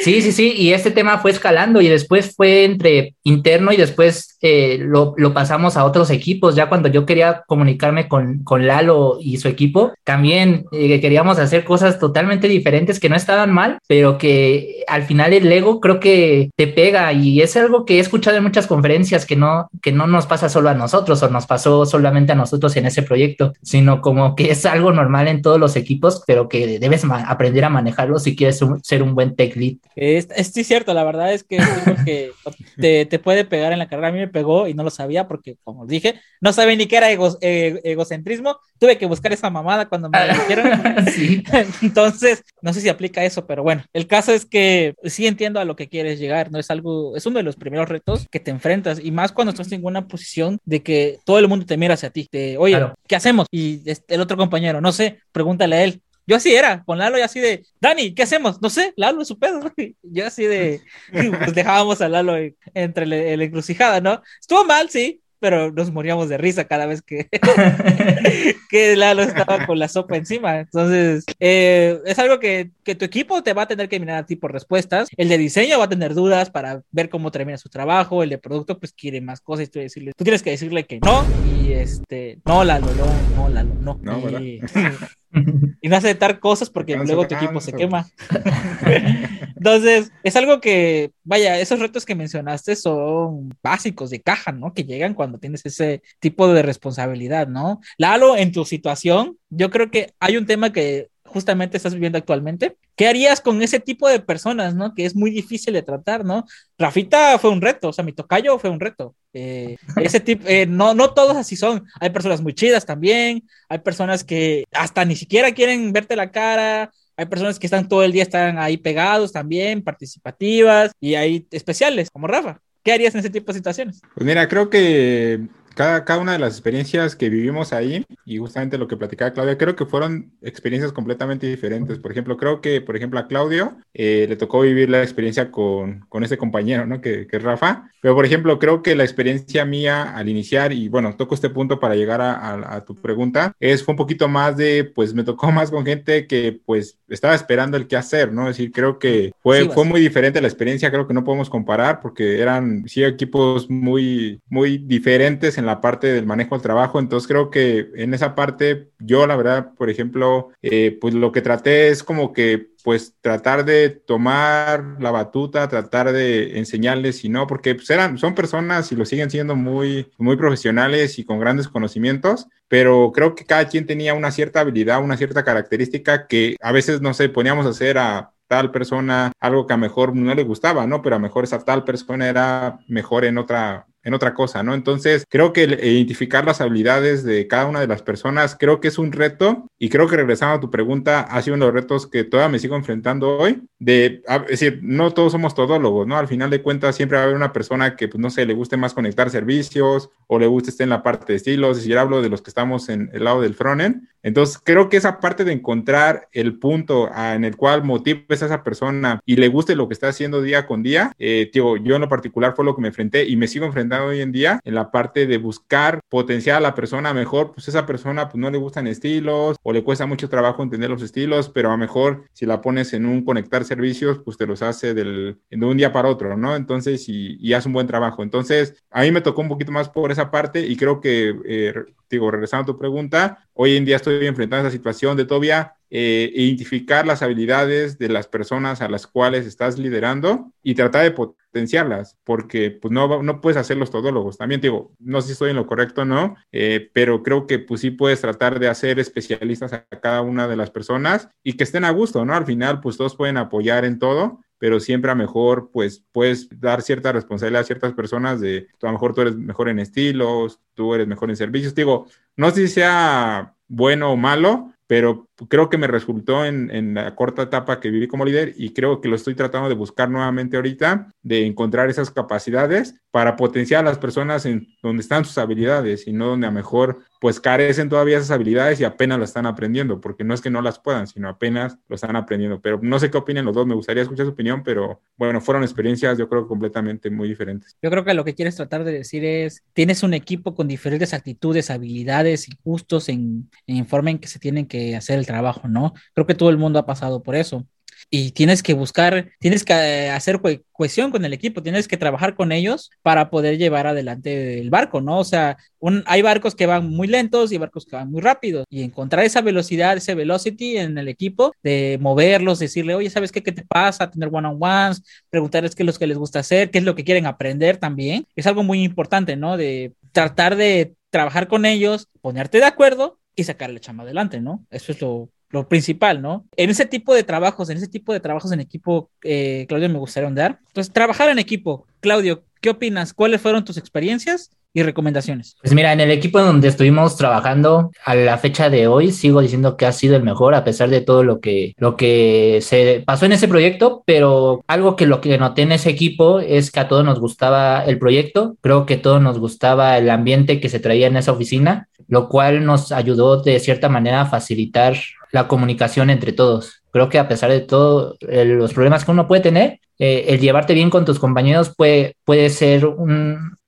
Sí, sí, sí, y este tema fue escalando y después fue entre interno y después eh, lo, pasamos a otros equipos. Ya cuando yo quería comunicarme con, con Lalo y su equipo, también eh, queríamos hacer cosas totalmente diferentes que no estaban mal, pero que al final el ego creo que te pega y es algo que he escuchado en muchas conferencias que no, que no nos pasa solo a nosotros o nos pasó solamente a nosotros en ese proyecto, sino como que es algo normal en todos los equipos, pero que debes aprender a manejarlo si quieres ser un buen tech lead. Es, es cierto, la verdad es que, que te, te, puede pegar en la carrera. A mí me pegó y no lo sabía porque, como dije, no sabía ni qué era eh, egocentrismo. Tuve que buscar esa mamada cuando me la dijeron. Entonces, no sé si aplica eso, pero bueno, el caso es que sí entiendo a lo que quieres llegar, ¿no? Es algo, es uno de los primeros retos que te enfrentas y más cuando estás en una posición de que todo el mundo te mira hacia ti. De, Oye, ¿qué hacemos? Y el otro compañero, no sé, pregúntale a él. Yo así era, con Lalo y así de, Dani, ¿qué hacemos? No sé, Lalo es su pedo. Yo así de, pues dejábamos a Lalo entre la encrucijada, ¿no? Estuvo mal, sí, pero nos moríamos de risa cada vez que, que Lalo estaba con la sopa encima. Entonces, eh, es algo que, que, tu equipo te va a tener que mirar a ti por respuestas. El de diseño va a tener dudas para ver cómo termina su trabajo. El de producto, pues quiere más cosas. Y tú, decirle, tú tienes que decirle que no. Y este, no, Lalo, no, no, Lalo, no. no y, y no aceptar cosas porque luego tu equipo se quema. Entonces, es algo que, vaya, esos retos que mencionaste son básicos de caja, ¿no? Que llegan cuando tienes ese tipo de responsabilidad, ¿no? Lalo, en tu situación, yo creo que hay un tema que justamente estás viviendo actualmente. ¿Qué harías con ese tipo de personas, no? Que es muy difícil de tratar, ¿no? Rafita fue un reto, o sea, mi tocayo fue un reto. Eh, ese tipo, eh, no, no todos así son. Hay personas muy chidas también, hay personas que hasta ni siquiera quieren verte la cara, hay personas que están todo el día, están ahí pegados también, participativas, y hay especiales, como Rafa. ¿Qué harías en ese tipo de situaciones? Pues mira, creo que cada, cada una de las experiencias que vivimos ahí, y justamente lo que platicaba Claudia, creo que fueron experiencias completamente diferentes. Por ejemplo, creo que, por ejemplo, a Claudio eh, le tocó vivir la experiencia con, con ese compañero, ¿no? Que, que, es Rafa. Pero, por ejemplo, creo que la experiencia mía al iniciar, y bueno, toco este punto para llegar a, a, tu pregunta, es fue un poquito más de, pues me tocó más con gente que, pues, estaba esperando el qué hacer, ¿no? Es decir, creo que fue, fue muy diferente la experiencia, creo que no podemos comparar porque eran, sí, equipos muy, muy diferentes en la parte del manejo del trabajo. Entonces creo que en esa parte yo la verdad, por ejemplo, eh, pues lo que traté es como que pues tratar de tomar la batuta, tratar de enseñarles y no, porque pues eran, son personas y lo siguen siendo muy, muy profesionales y con grandes conocimientos, pero creo que cada quien tenía una cierta habilidad, una cierta característica que a veces, no sé, poníamos a hacer a tal persona algo que a mejor no le gustaba, ¿no? Pero a mejor esa tal persona era mejor en otra en otra cosa, ¿no? Entonces, creo que identificar las habilidades de cada una de las personas, creo que es un reto y creo que regresando a tu pregunta, ha sido uno de los retos que todavía me sigo enfrentando hoy, de, es decir, no todos somos todólogos, ¿no? Al final de cuentas siempre va a haber una persona que, pues, no sé, le guste más conectar servicios o le guste estar en la parte de estilos, si yo hablo de los que estamos en el lado del frontend, entonces creo que esa parte de encontrar el punto ah, en el cual motives a esa persona y le guste lo que está haciendo día con día, eh, tío, yo en lo particular fue lo que me enfrenté y me sigo enfrentando hoy en día en la parte de buscar potenciar a la persona mejor, pues esa persona pues no le gustan estilos o le cuesta mucho trabajo entender los estilos, pero a mejor si la pones en un conectar servicios, pues te los hace del, de un día para otro, ¿no? Entonces, y, y hace un buen trabajo. Entonces, a mí me tocó un poquito más por esa parte y creo que, eh, digo, regresando a tu pregunta, hoy en día estoy enfrentando esa situación de todavía eh, identificar las habilidades de las personas a las cuales estás liderando y tratar de potenciarlas, porque pues no, no puedes hacer los todólogos. También digo, no sé si estoy en lo correcto o no, eh, pero creo que pues sí puedes tratar de hacer especialistas a cada una de las personas y que estén a gusto, ¿no? Al final pues todos pueden apoyar en todo, pero siempre a mejor, pues, puedes dar cierta responsabilidad a ciertas personas de, a lo mejor tú eres mejor en estilos, tú eres mejor en servicios. Digo, no sé si sea bueno o malo, pero creo que me resultó en, la corta etapa que viví como líder y creo que lo estoy tratando de buscar nuevamente ahorita, de encontrar esas capacidades para potenciar a las personas en donde están sus habilidades y no donde a mejor pues carecen todavía esas habilidades y apenas las están aprendiendo, porque no es que no las puedan, sino apenas lo están aprendiendo. Pero no sé qué opinan los dos, me gustaría escuchar su opinión, pero bueno, fueron experiencias yo creo completamente muy diferentes. Yo creo que lo que quieres tratar de decir es, tienes un equipo con diferentes actitudes, habilidades y gustos en, en informe en que se tienen que hacer el trabajo, ¿no? Creo que todo el mundo ha pasado por eso y tienes que buscar, tienes que eh, hacer cohesión con el equipo, tienes que trabajar con ellos para poder llevar adelante el barco, ¿no? O sea, hay barcos que van muy lentos y barcos que van muy rápidos y encontrar esa velocidad, ese velocity en el equipo, de moverlos, decirle, oye, ¿sabes qué, qué te pasa? Tener one-on-ones, preguntarles qué es lo que les gusta hacer, qué es lo que quieren aprender también, es algo muy importante, ¿no? De tratar de trabajar con ellos, ponerte de acuerdo y sacar la chama adelante, ¿no? Eso es lo lo principal, ¿no? En ese tipo de trabajos, en ese tipo de trabajos en equipo, eh, Claudio, me gustaría andar. Entonces, trabajar en equipo. Claudio, ¿qué opinas? ¿Cuáles fueron tus experiencias y recomendaciones? Pues mira, en el equipo donde estuvimos trabajando a la fecha de hoy, sigo diciendo que ha sido el mejor a pesar de todo lo que, lo que se pasó en ese proyecto, pero algo que lo que noté en ese equipo es que a todos nos gustaba el proyecto, creo que a todos nos gustaba el ambiente que se traía en esa oficina, lo cual nos ayudó de cierta manera a facilitar la comunicación entre todos. Creo que a pesar de todo los problemas que uno puede tener, eh, el llevarte bien con tus compañeros puede, puede ser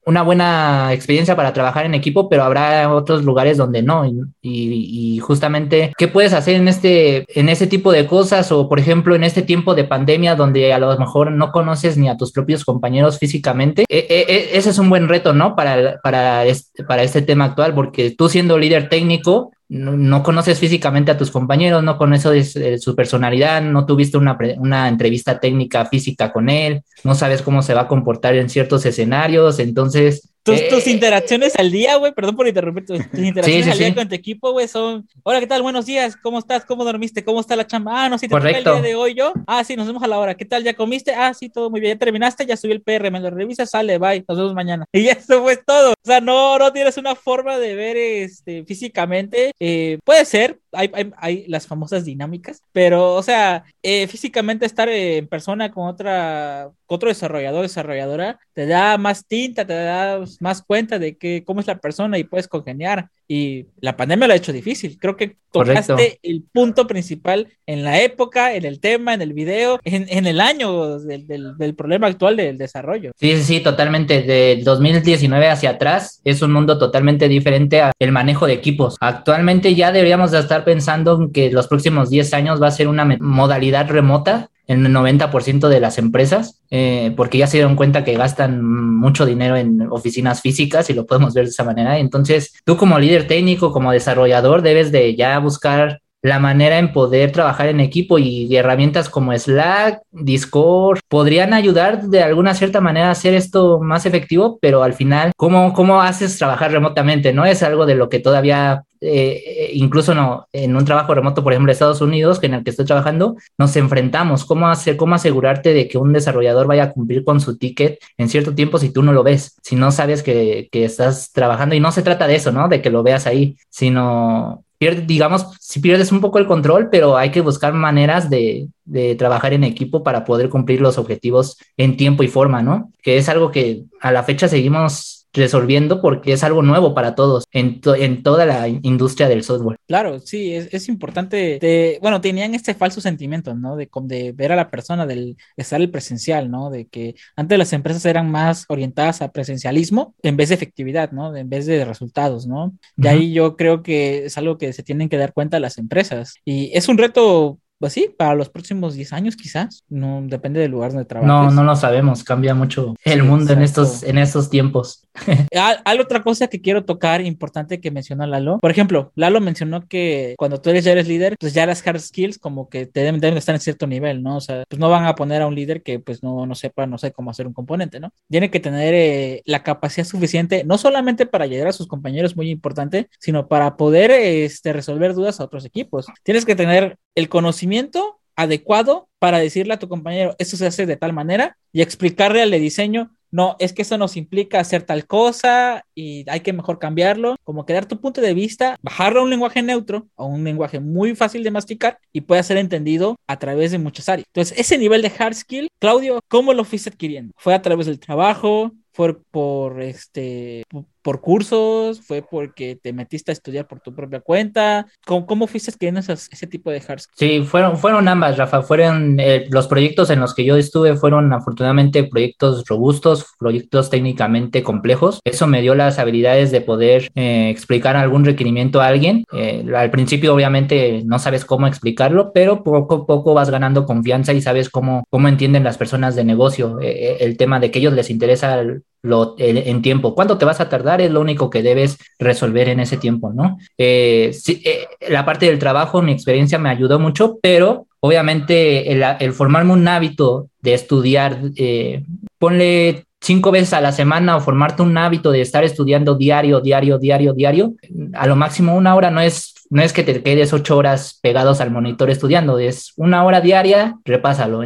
una buena experiencia para trabajar en equipo, pero habrá otros lugares donde no. Y, justamente, ¿qué puedes hacer en este, en ese tipo de cosas? O, por ejemplo, en este tiempo de pandemia donde a lo mejor no conoces ni a tus propios compañeros físicamente. E, e, e, ese es un buen reto, ¿no? Para, para, este, para este tema actual, porque tú siendo líder técnico, no, conoces físicamente a tus compañeros, no conoces eh, su personalidad, no tuviste una, una, entrevista técnica física con él, no sabes cómo se va a comportar en ciertos escenarios, entonces tus, tus, eh, interacciones al día, güey, perdón por interrumpir, tus, interacciones al día con tu equipo, güey, son, hola, ¿qué tal? Buenos días, ¿cómo estás? ¿Cómo dormiste? ¿Cómo está la chamba? Ah, no, sí, te el día de hoy yo. Ah, sí, nos vemos a la hora. ¿Qué tal? ¿Ya comiste? Ah, sí, todo muy bien. ¿Ya terminaste? Ya subí el PR, me lo revisas, sale, bye, nos vemos mañana. Y eso fue todo. O sea, no, no tienes una forma de ver este, físicamente. Eh, puede ser, hay, hay, hay, las famosas dinámicas, pero, o sea, eh, físicamente estar en persona con otra otro desarrollador, desarrolladora, te da más tinta, te da más cuenta de que, cómo es la persona y puedes congeniar. Y la pandemia lo ha hecho difícil. Creo que tocaste el punto principal en la época, en el tema, en el video, en, en el año del, del, del, problema actual del desarrollo. Sí, sí, sí, totalmente. De 2019 hacia atrás es un mundo totalmente diferente al manejo de equipos. Actualmente ya deberíamos de estar pensando que los próximos 10 años va a ser una modalidad remota en el 90% de las empresas, eh, porque ya se dieron cuenta que gastan mucho dinero en oficinas físicas y lo podemos ver de esa manera. Entonces, tú como líder técnico, como desarrollador, debes de ya buscar la manera en poder trabajar en equipo y herramientas como Slack, Discord, podrían ayudar de alguna cierta manera a hacer esto más efectivo, pero al final, ¿cómo, cómo haces trabajar remotamente? ¿No? Es algo de lo que todavía eh, incluso no, en un trabajo remoto, por ejemplo, de Estados Unidos, en el que estoy trabajando, nos enfrentamos. ¿Cómo, hacer, ¿Cómo asegurarte de que un desarrollador vaya a cumplir con su ticket en cierto tiempo si tú no lo ves? Si no sabes que, que estás trabajando, y no se trata de eso, ¿no? De que lo veas ahí, sino digamos, si pierdes un poco el control, pero hay que buscar maneras de, de, trabajar en equipo para poder cumplir los objetivos en tiempo y forma, ¿no? Que es algo que a la fecha seguimos resolviendo porque es algo nuevo para todos en, en toda la industria del software. Claro, sí, es, es importante. De, bueno, tenían este falso sentimiento, ¿no? De, de ver a la persona, del estar el presencial, ¿no? De que antes las empresas eran más orientadas a presencialismo en vez de efectividad, ¿no? En vez de resultados, ¿no? Y ahí yo creo que es algo que se tienen que dar cuenta las empresas. Y es un reto pues sí, para los próximos 10 años quizás, no depende del lugar donde trabajes. No, no lo sabemos, cambia mucho el mundo en estos, en estos tiempos. Hay otra cosa que quiero tocar importante que mencionó Lalo. Por ejemplo, Lalo mencionó que cuando tú eres ya eres líder, pues ya las hard skills como que te deben, deben estar en cierto nivel, ¿no? O sea, pues no van a poner a un líder que pues no, no sepa, no sé cómo hacer un componente, ¿no? Tiene que tener eh, la capacidad suficiente, no solamente para ayudar a sus compañeros, muy importante, sino para poder este, resolver dudas a otros equipos. Tienes que tener el conocimiento adecuado para decirle a tu compañero, esto se hace de tal manera y explicarle al de diseño, no, es que eso nos implica hacer tal cosa y hay que mejor cambiarlo, como que dar tu punto de vista, bajarlo a un lenguaje neutro, a un lenguaje muy fácil de masticar y pueda ser entendido a través de muchas áreas. Entonces, ese nivel de hard skill, Claudio, ¿cómo lo fuiste adquiriendo? ¿Fue a través del trabajo? ¿Fue por este por cursos? ¿Fue porque te metiste a estudiar por tu propia cuenta? ¿Cómo, cómo fuiste escribiendo ese tipo de hard Sí, fueron, fueron ambas, Rafa. Fueron eh, los proyectos en los que yo estuve, fueron afortunadamente proyectos robustos, proyectos técnicamente complejos. Eso me dio las habilidades de poder eh, explicar algún requerimiento a alguien. Eh, al principio, obviamente, no sabes cómo explicarlo, pero poco a poco vas ganando confianza y sabes cómo, cómo entienden las personas de negocio el tema de que ellos les interesa lo, en tiempo. ¿Cuánto te vas a tardar? Es lo único que debes resolver en ese tiempo, ¿no? Eh, eh, la parte del trabajo, mi experiencia me ayudó mucho, pero obviamente el, formarme un hábito de estudiar, eh, ponle cinco veces a la semana o formarte un hábito de estar estudiando diario, diario, diario, diario, a lo máximo una hora no es no es que te quedes ocho horas pegados al monitor estudiando, es una hora diaria, repásalo.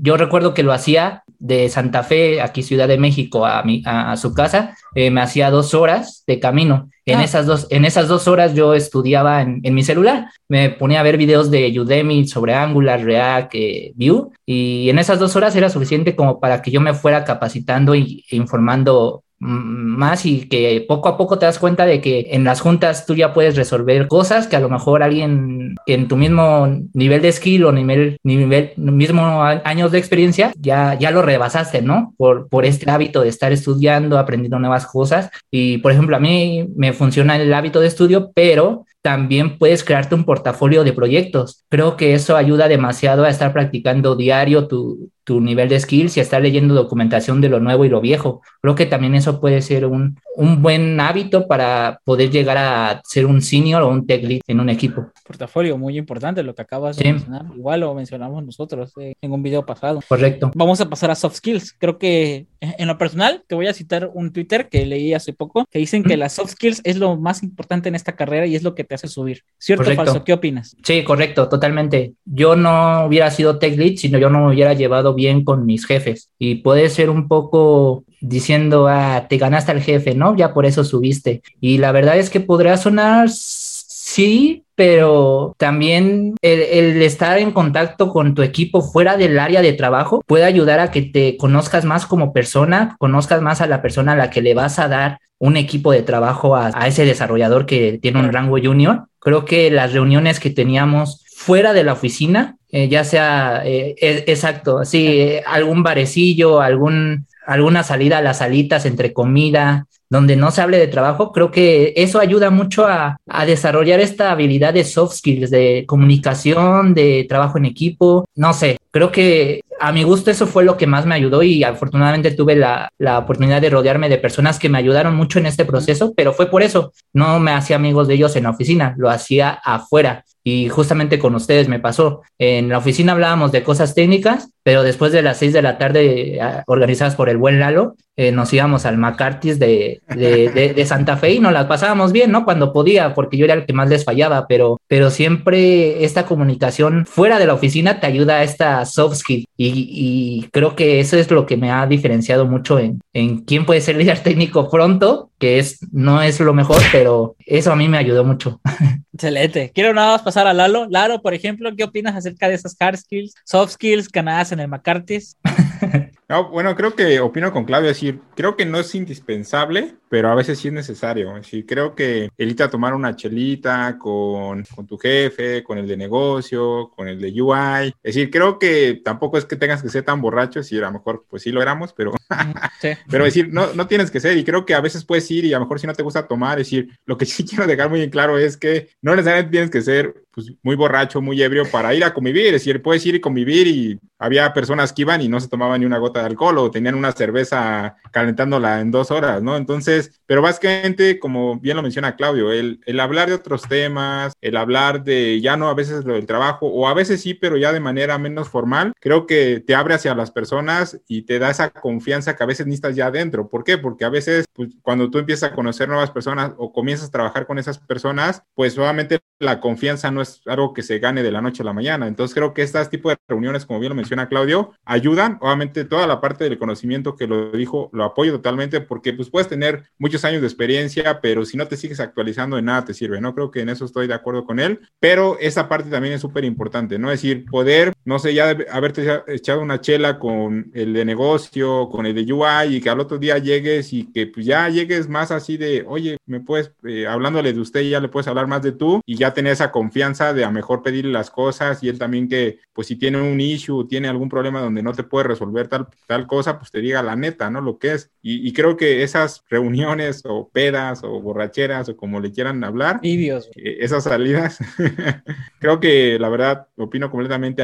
yo recuerdo que lo hacía de Santa Fe, aquí Ciudad de México, a, mi, a, su casa, eh, me hacía dos horas de camino. En, ah. esas dos, en esas dos horas yo estudiaba en, mi celular, me ponía a ver videos de Udemy sobre Angular, React, eh, Vue, y en esas dos horas era suficiente como para que yo me fuera capacitando e informando más y que poco a poco te das cuenta de que en las juntas tú ya puedes resolver cosas que a lo mejor alguien en tu mismo nivel de skill o nivel, nivel mismo años de experiencia ya, ya lo rebasaste, ¿no? Por, por este hábito de estar estudiando, aprendiendo nuevas cosas. Y por ejemplo, a mí me funciona el hábito de estudio, pero también puedes crearte un portafolio de proyectos. Creo que eso ayuda demasiado a estar practicando diario tu, tu nivel de skills y estar leyendo documentación de lo nuevo y lo viejo. Creo que también eso puede ser un, un buen hábito para poder llegar a ser un senior o un tech lead en un equipo. Portafolio, muy importante lo que acabas de mencionar. Igual lo mencionamos nosotros eh, en un video pasado. Correcto. Vamos a pasar a soft skills. Creo que en lo personal te voy a citar un Twitter que leí hace poco que dicen que las soft skills es lo más importante en esta carrera y es lo que te hace subir. ¿Cierto o falso? ¿Qué opinas? Sí, correcto, totalmente. Yo no hubiera sido tech lead si yo no me hubiera llevado bien con mis jefes y puede ser un poco diciendo, ah, te ganaste al jefe, ¿no? Ya por eso subiste. Y la verdad es que podría sonar sí, pero también el, estar en contacto con tu equipo fuera del área de trabajo puede ayudar a que te conozcas más como persona, conozcas más a la persona a la que le vas a dar un equipo de trabajo a, ese desarrollador que tiene un rango junior. Creo que las reuniones que teníamos fuera de la oficina, eh, ya sea, eh, exacto, así, algún barecillo, algún alguna salida a las salitas entre comida, donde no se hable de trabajo, creo que eso ayuda mucho a, desarrollar esta habilidad de soft skills, de comunicación, de trabajo en equipo. No sé, creo que a mi gusto eso fue lo que más me ayudó y afortunadamente tuve la, la, oportunidad de rodearme de personas que me ayudaron mucho en este proceso, pero fue por eso. No me hacía amigos de ellos en la oficina, lo hacía afuera. Y justamente con ustedes me pasó. En la oficina hablábamos de cosas técnicas pero después de las 6 de la tarde, ah, organizadas por el buen Lalo, eh, nos íbamos al McCarthy's de, de, de, Santa Fe y nos las pasábamos bien, ¿no? Cuando podía, porque yo era el que más les fallaba, pero, pero siempre esta comunicación fuera de la oficina te ayuda a esta soft skill y, y creo que eso es lo que me ha diferenciado mucho en, en quién puede ser líder técnico pronto, que es, no es lo mejor, pero eso a mí me ayudó mucho. Excelente. Quiero nada más pasar a Lalo. Lalo, por ejemplo, ¿qué opinas acerca de esas hard skills, soft skills ganadas en el McCarthy's? No, bueno, creo que opino con Claudio, decir, creo que no es indispensable, pero a veces sí es necesario. Es creo que el irte a tomar una chelita con, con, tu jefe, con el de negocio, con el de UI. Es decir, creo que tampoco es que tengas que ser tan borracho, si a lo mejor pues sí lo éramos, pero, sí. pero decir, no, no tienes que ser y creo que a veces puedes ir y a lo mejor si no te gusta tomar, es decir, lo que sí quiero dejar muy en claro es que no necesariamente tienes que ser pues, muy borracho, muy ebrio para ir a convivir. Es decir, puedes ir y convivir y había personas que iban y no se tomaban ni una gota de alcohol o tenían una cerveza calentándola en dos horas, ¿no? Entonces, pero básicamente, como bien lo menciona Claudio, el, el hablar de otros temas, el hablar de ya no a veces lo del trabajo o a veces sí, pero ya de manera menos formal, creo que te abre hacia las personas y te da esa confianza que a veces necesitas ya adentro. ¿Por qué? Porque a veces, pues, cuando tú empiezas a conocer nuevas personas o comienzas a trabajar con esas personas, pues obviamente la confianza no es algo que se gane de la noche a la mañana. Entonces creo que este tipo de reuniones, como bien lo menciona Claudio, ayudan. Obviamente toda la parte del conocimiento que lo dijo, lo apoyo totalmente porque pues puedes tener muchos años de experiencia, pero si no te sigues actualizando de nada te sirve, ¿no? Creo que en eso estoy de acuerdo con él, pero esa parte también es súper importante, ¿no? Es decir, poder, no sé, ya haberte echado una chela con el de negocio, con el de UI y que al otro día llegues y que pues ya llegues más así de, oye, me puedes, eh, hablándole de usted, ya le puedes hablar más de tú y ya tener esa confianza de a mejor pedirle las cosas y él también que, pues si tiene un issue, tiene algún problema donde no te puede resolver tal, tal cosa, pues te diga la neta, ¿no? Lo que es. Y, creo que esas reuniones o pedas o borracheras o como le quieran hablar, eh, esas salidas, creo que la verdad, opino completamente,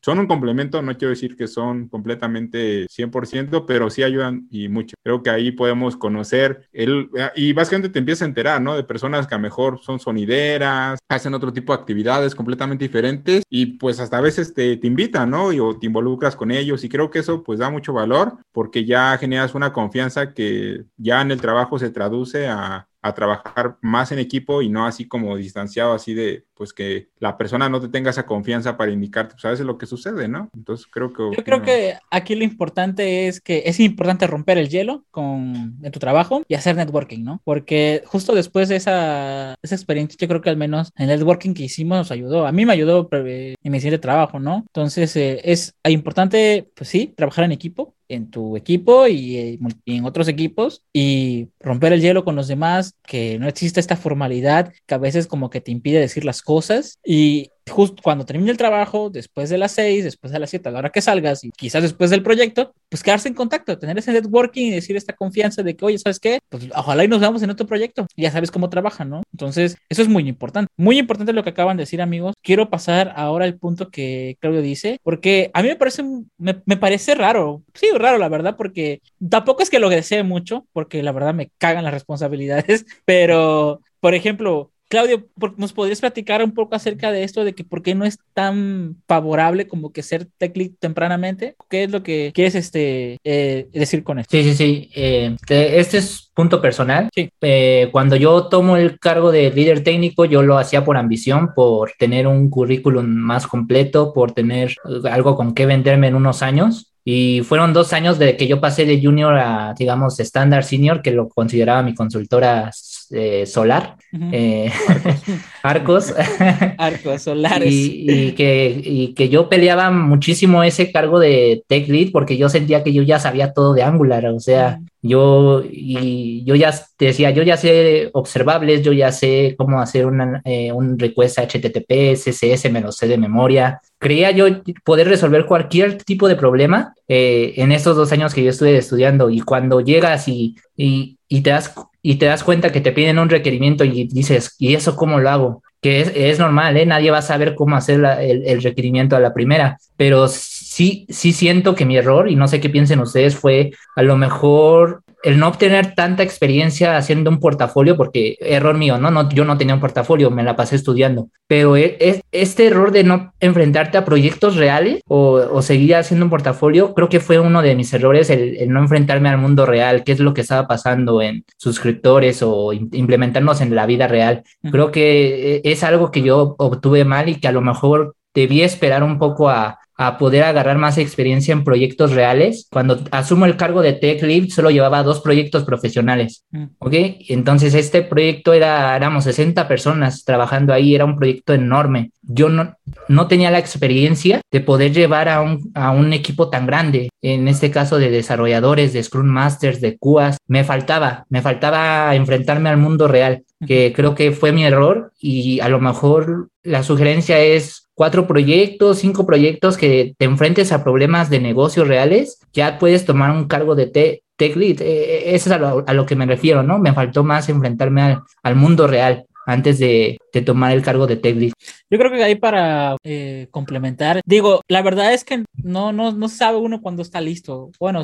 Son un complemento, no quiero decir que son completamente 100%, pero sí ayudan y mucho. Creo que ahí podemos conocer el, y básicamente te empiezas a enterar, ¿no? De personas que a lo mejor son sonideras, hacen otro tipo de actividades completamente diferentes y pues hasta a veces te, te invitan, ¿no? Y, o te involucras con ellos y creo que eso pues da mucho valor porque ya generas una confianza que ya en el trabajo se traduce a, a trabajar más en equipo y no así como distanciado, así de, pues que la persona no te tenga esa confianza para indicarte, pues a veces lo que sucede, ¿no? Entonces creo que... Yo creo que aquí lo importante es que es importante romper el hielo con, en tu trabajo y hacer networking, ¿no? Porque justo después de esa, esa experiencia, yo creo que al menos el networking que hicimos nos ayudó. A mí me ayudó en mi siguiente trabajo, ¿no? Entonces eh, es importante, pues sí, trabajar en equipo, en tu equipo y, eh, y, en otros equipos y romper el hielo con los demás, que no existe esta formalidad que a veces como que te impide decir las cosas y justo cuando termine el trabajo, después de las seis, después de las siete, a la hora que salgas y quizás después del proyecto, pues quedarse en contacto, tener ese networking y decir esta confianza de que, oye, ¿sabes qué? Pues ojalá y nos veamos en otro proyecto. Ya sabes cómo trabajan, ¿no? Entonces, eso es muy importante. Muy importante lo que acaban de decir, amigos. Quiero pasar ahora al punto que Claudio dice, porque a mí me parece, me, me parece raro. Sí, raro, la verdad, porque tampoco es que lo desee mucho, porque la verdad me cagan las responsabilidades, pero, por ejemplo, Claudio, ¿nos podrías platicar un poco acerca de esto, de que por qué no es tan favorable como que ser tech lead tempranamente? ¿Qué es lo que quieres este, eh, decir con esto? Sí, sí, sí. Eh, este es punto personal. Sí. Eh, cuando yo tomo el cargo de líder técnico, yo lo hacía por ambición, por tener un currículum más completo, por tener algo con qué venderme en unos años. Y fueron dos años de que yo pasé de junior a, digamos, estándar senior, que lo consideraba mi consultora eh, solar, eh, arcos. arcos solares. Y, que, y que yo peleaba muchísimo ese cargo de tech lead porque yo sentía que yo ya sabía todo de Angular, o sea, yo, y yo ya te decía, yo ya sé observables, yo ya sé cómo hacer una, eh, un request HTTP, CSS, me lo sé de memoria. Creía yo poder resolver cualquier tipo de problema en estos dos años que yo estuve estudiando y cuando llegas y, y, y te das y te das cuenta que te piden un requerimiento y dices, ¿y eso cómo lo hago? Que es, es normal, ¿eh? nadie va a saber cómo hacer el, el, requerimiento a la primera, pero sí, sí siento que mi error, y no sé qué piensen ustedes, fue a lo mejor el no obtener tanta experiencia haciendo un portafolio, porque error mío, ¿no? no yo no tenía un portafolio, me la pasé estudiando, pero es, e, este error de no enfrentarte a proyectos reales o, o, seguir haciendo un portafolio, creo que fue uno de mis errores, el, el, no enfrentarme al mundo real, qué es lo que estaba pasando en suscriptores o implementarnos en la vida real. Creo que eh, es algo que yo obtuve mal y que a lo mejor debía esperar un poco a, a poder agarrar más experiencia en proyectos reales. Cuando asumo el cargo de Tech Lead, solo llevaba dos proyectos profesionales, mm. ¿ok? Entonces este proyecto era, éramos 60 personas trabajando ahí, era un proyecto enorme. Yo no, no tenía la experiencia de poder llevar a un, a un equipo tan grande, en este caso de desarrolladores, de Scrum Masters, de QAs. Me faltaba, me faltaba enfrentarme al mundo real, que creo que fue mi error y a lo mejor la sugerencia es cuatro proyectos, cinco proyectos que te enfrentes a problemas de negocios reales, ya puedes tomar un cargo de tech lead. Eh, eh, eso es a lo, que me refiero, ¿no? Me faltó más enfrentarme al mundo real antes de, de tomar el cargo de tech Yo creo que ahí para eh, complementar, digo, la verdad es que no, no, no sabe uno cuando está listo. Bueno,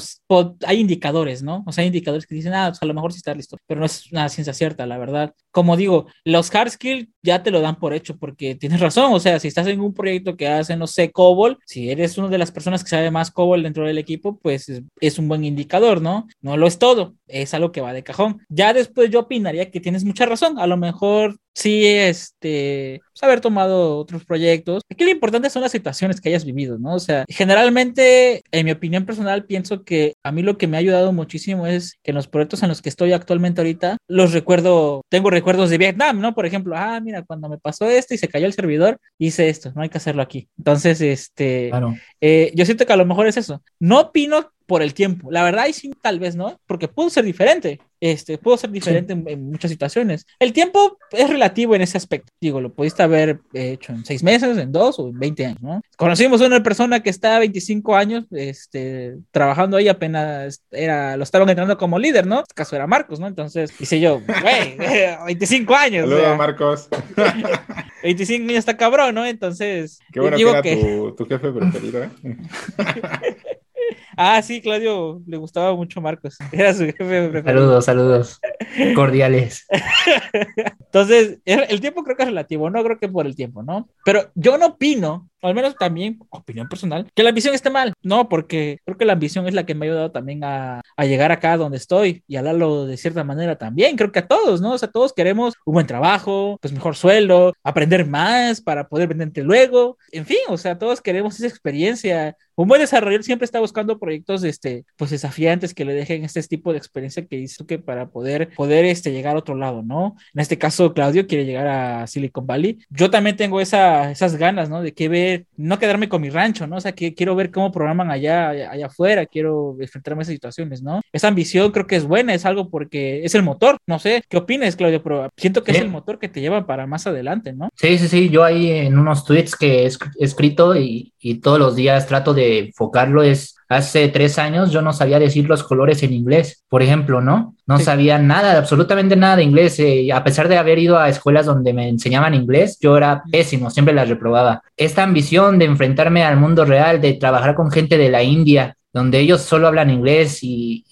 hay indicadores, ¿no? O sea, hay indicadores que dicen, ah, pues a lo mejor sí está listo, pero no es una ciencia cierta, la verdad. Como digo, los hard skills ya te lo dan por hecho porque tienes razón, o sea, si estás en un proyecto que hace, no sé, COBOL, si eres una de las personas que sabe más COBOL dentro del equipo, pues es, es un buen indicador, ¿no? No lo es todo, es algo que va de cajón. Ya después yo opinaría que tienes mucha razón, a lo mejor sí, este, pues, haber tomado otros proyectos. Aquí lo importante son las situaciones que hayas vivido, ¿no? O sea, generalmente, en mi opinión personal, pienso que a mí lo que me ha ayudado muchísimo es que en los proyectos en los que estoy actualmente ahorita, los recuerdo, tengo recuerdos de Vietnam, ¿no? Por ejemplo, ah, mira, cuando me pasó esto y se cayó el servidor, hice esto, no hay que hacerlo aquí. Entonces, este, eh, yo siento que a lo mejor es eso. No opino por el tiempo. La verdad, y sí, tal vez no, porque pudo ser diferente. Este, pudo ser diferente en, muchas situaciones. El tiempo es relativo en ese aspecto. Digo, lo pudiste haber hecho en seis meses, en dos o en 20 años, ¿no? Conocimos a una persona que está 25 años, este, trabajando ahí apenas era, lo estaban entrando como líder, ¿no? En este caso era Marcos, ¿no? Entonces, dice yo, güey, 25 años. Saludos, Marcos. 25 años está cabrón, ¿no? Entonces, Qué bueno digo que era Tu, tu jefe preferido, ¿eh? Ah, sí, Claudio, le gustaba mucho Marcos. Era su jefe Saludos, saludos. Cordiales. Entonces, el tiempo creo que es relativo, no creo que por el tiempo, ¿no? Pero yo no opino al menos también, opinión personal, que la ambición esté mal. No, porque creo que la ambición es la que me ha ayudado también a, a llegar acá donde estoy y a darlo de cierta manera también. Creo que a todos, ¿no? O sea, todos queremos un buen trabajo, pues mejor sueldo, aprender más para poder venderte luego. En fin, o sea, todos queremos esa experiencia. Un buen desarrollador siempre está buscando proyectos, este, pues desafiantes que le dejen este tipo de experiencia que hizo que para poder, poder, este, llegar a otro lado, ¿no? En este caso, Claudio quiere llegar a Silicon Valley. Yo también tengo esa, esas ganas, ¿no? De que ver no quedarme con mi rancho, ¿no? O sea, que quiero ver cómo programan allá, allá, afuera, quiero enfrentarme a esas situaciones, ¿no? Esa ambición creo que es buena, es algo porque es el motor, no sé, ¿qué opinas, Claudio? Pero siento que es el motor que te lleva para más adelante, ¿no? Sí, sí, sí, yo ahí en unos tweets que he escrito y, y todos los días trato de enfocarlo es Hace tres años yo no sabía decir los colores en inglés, por ejemplo, ¿no? No sabía nada, absolutamente nada de inglés. Eh, a pesar de haber ido a escuelas donde me enseñaban inglés, yo era pésimo, siempre las reprobaba. Esta ambición de enfrentarme al mundo real, de trabajar con gente de la India, donde ellos solo hablan inglés y,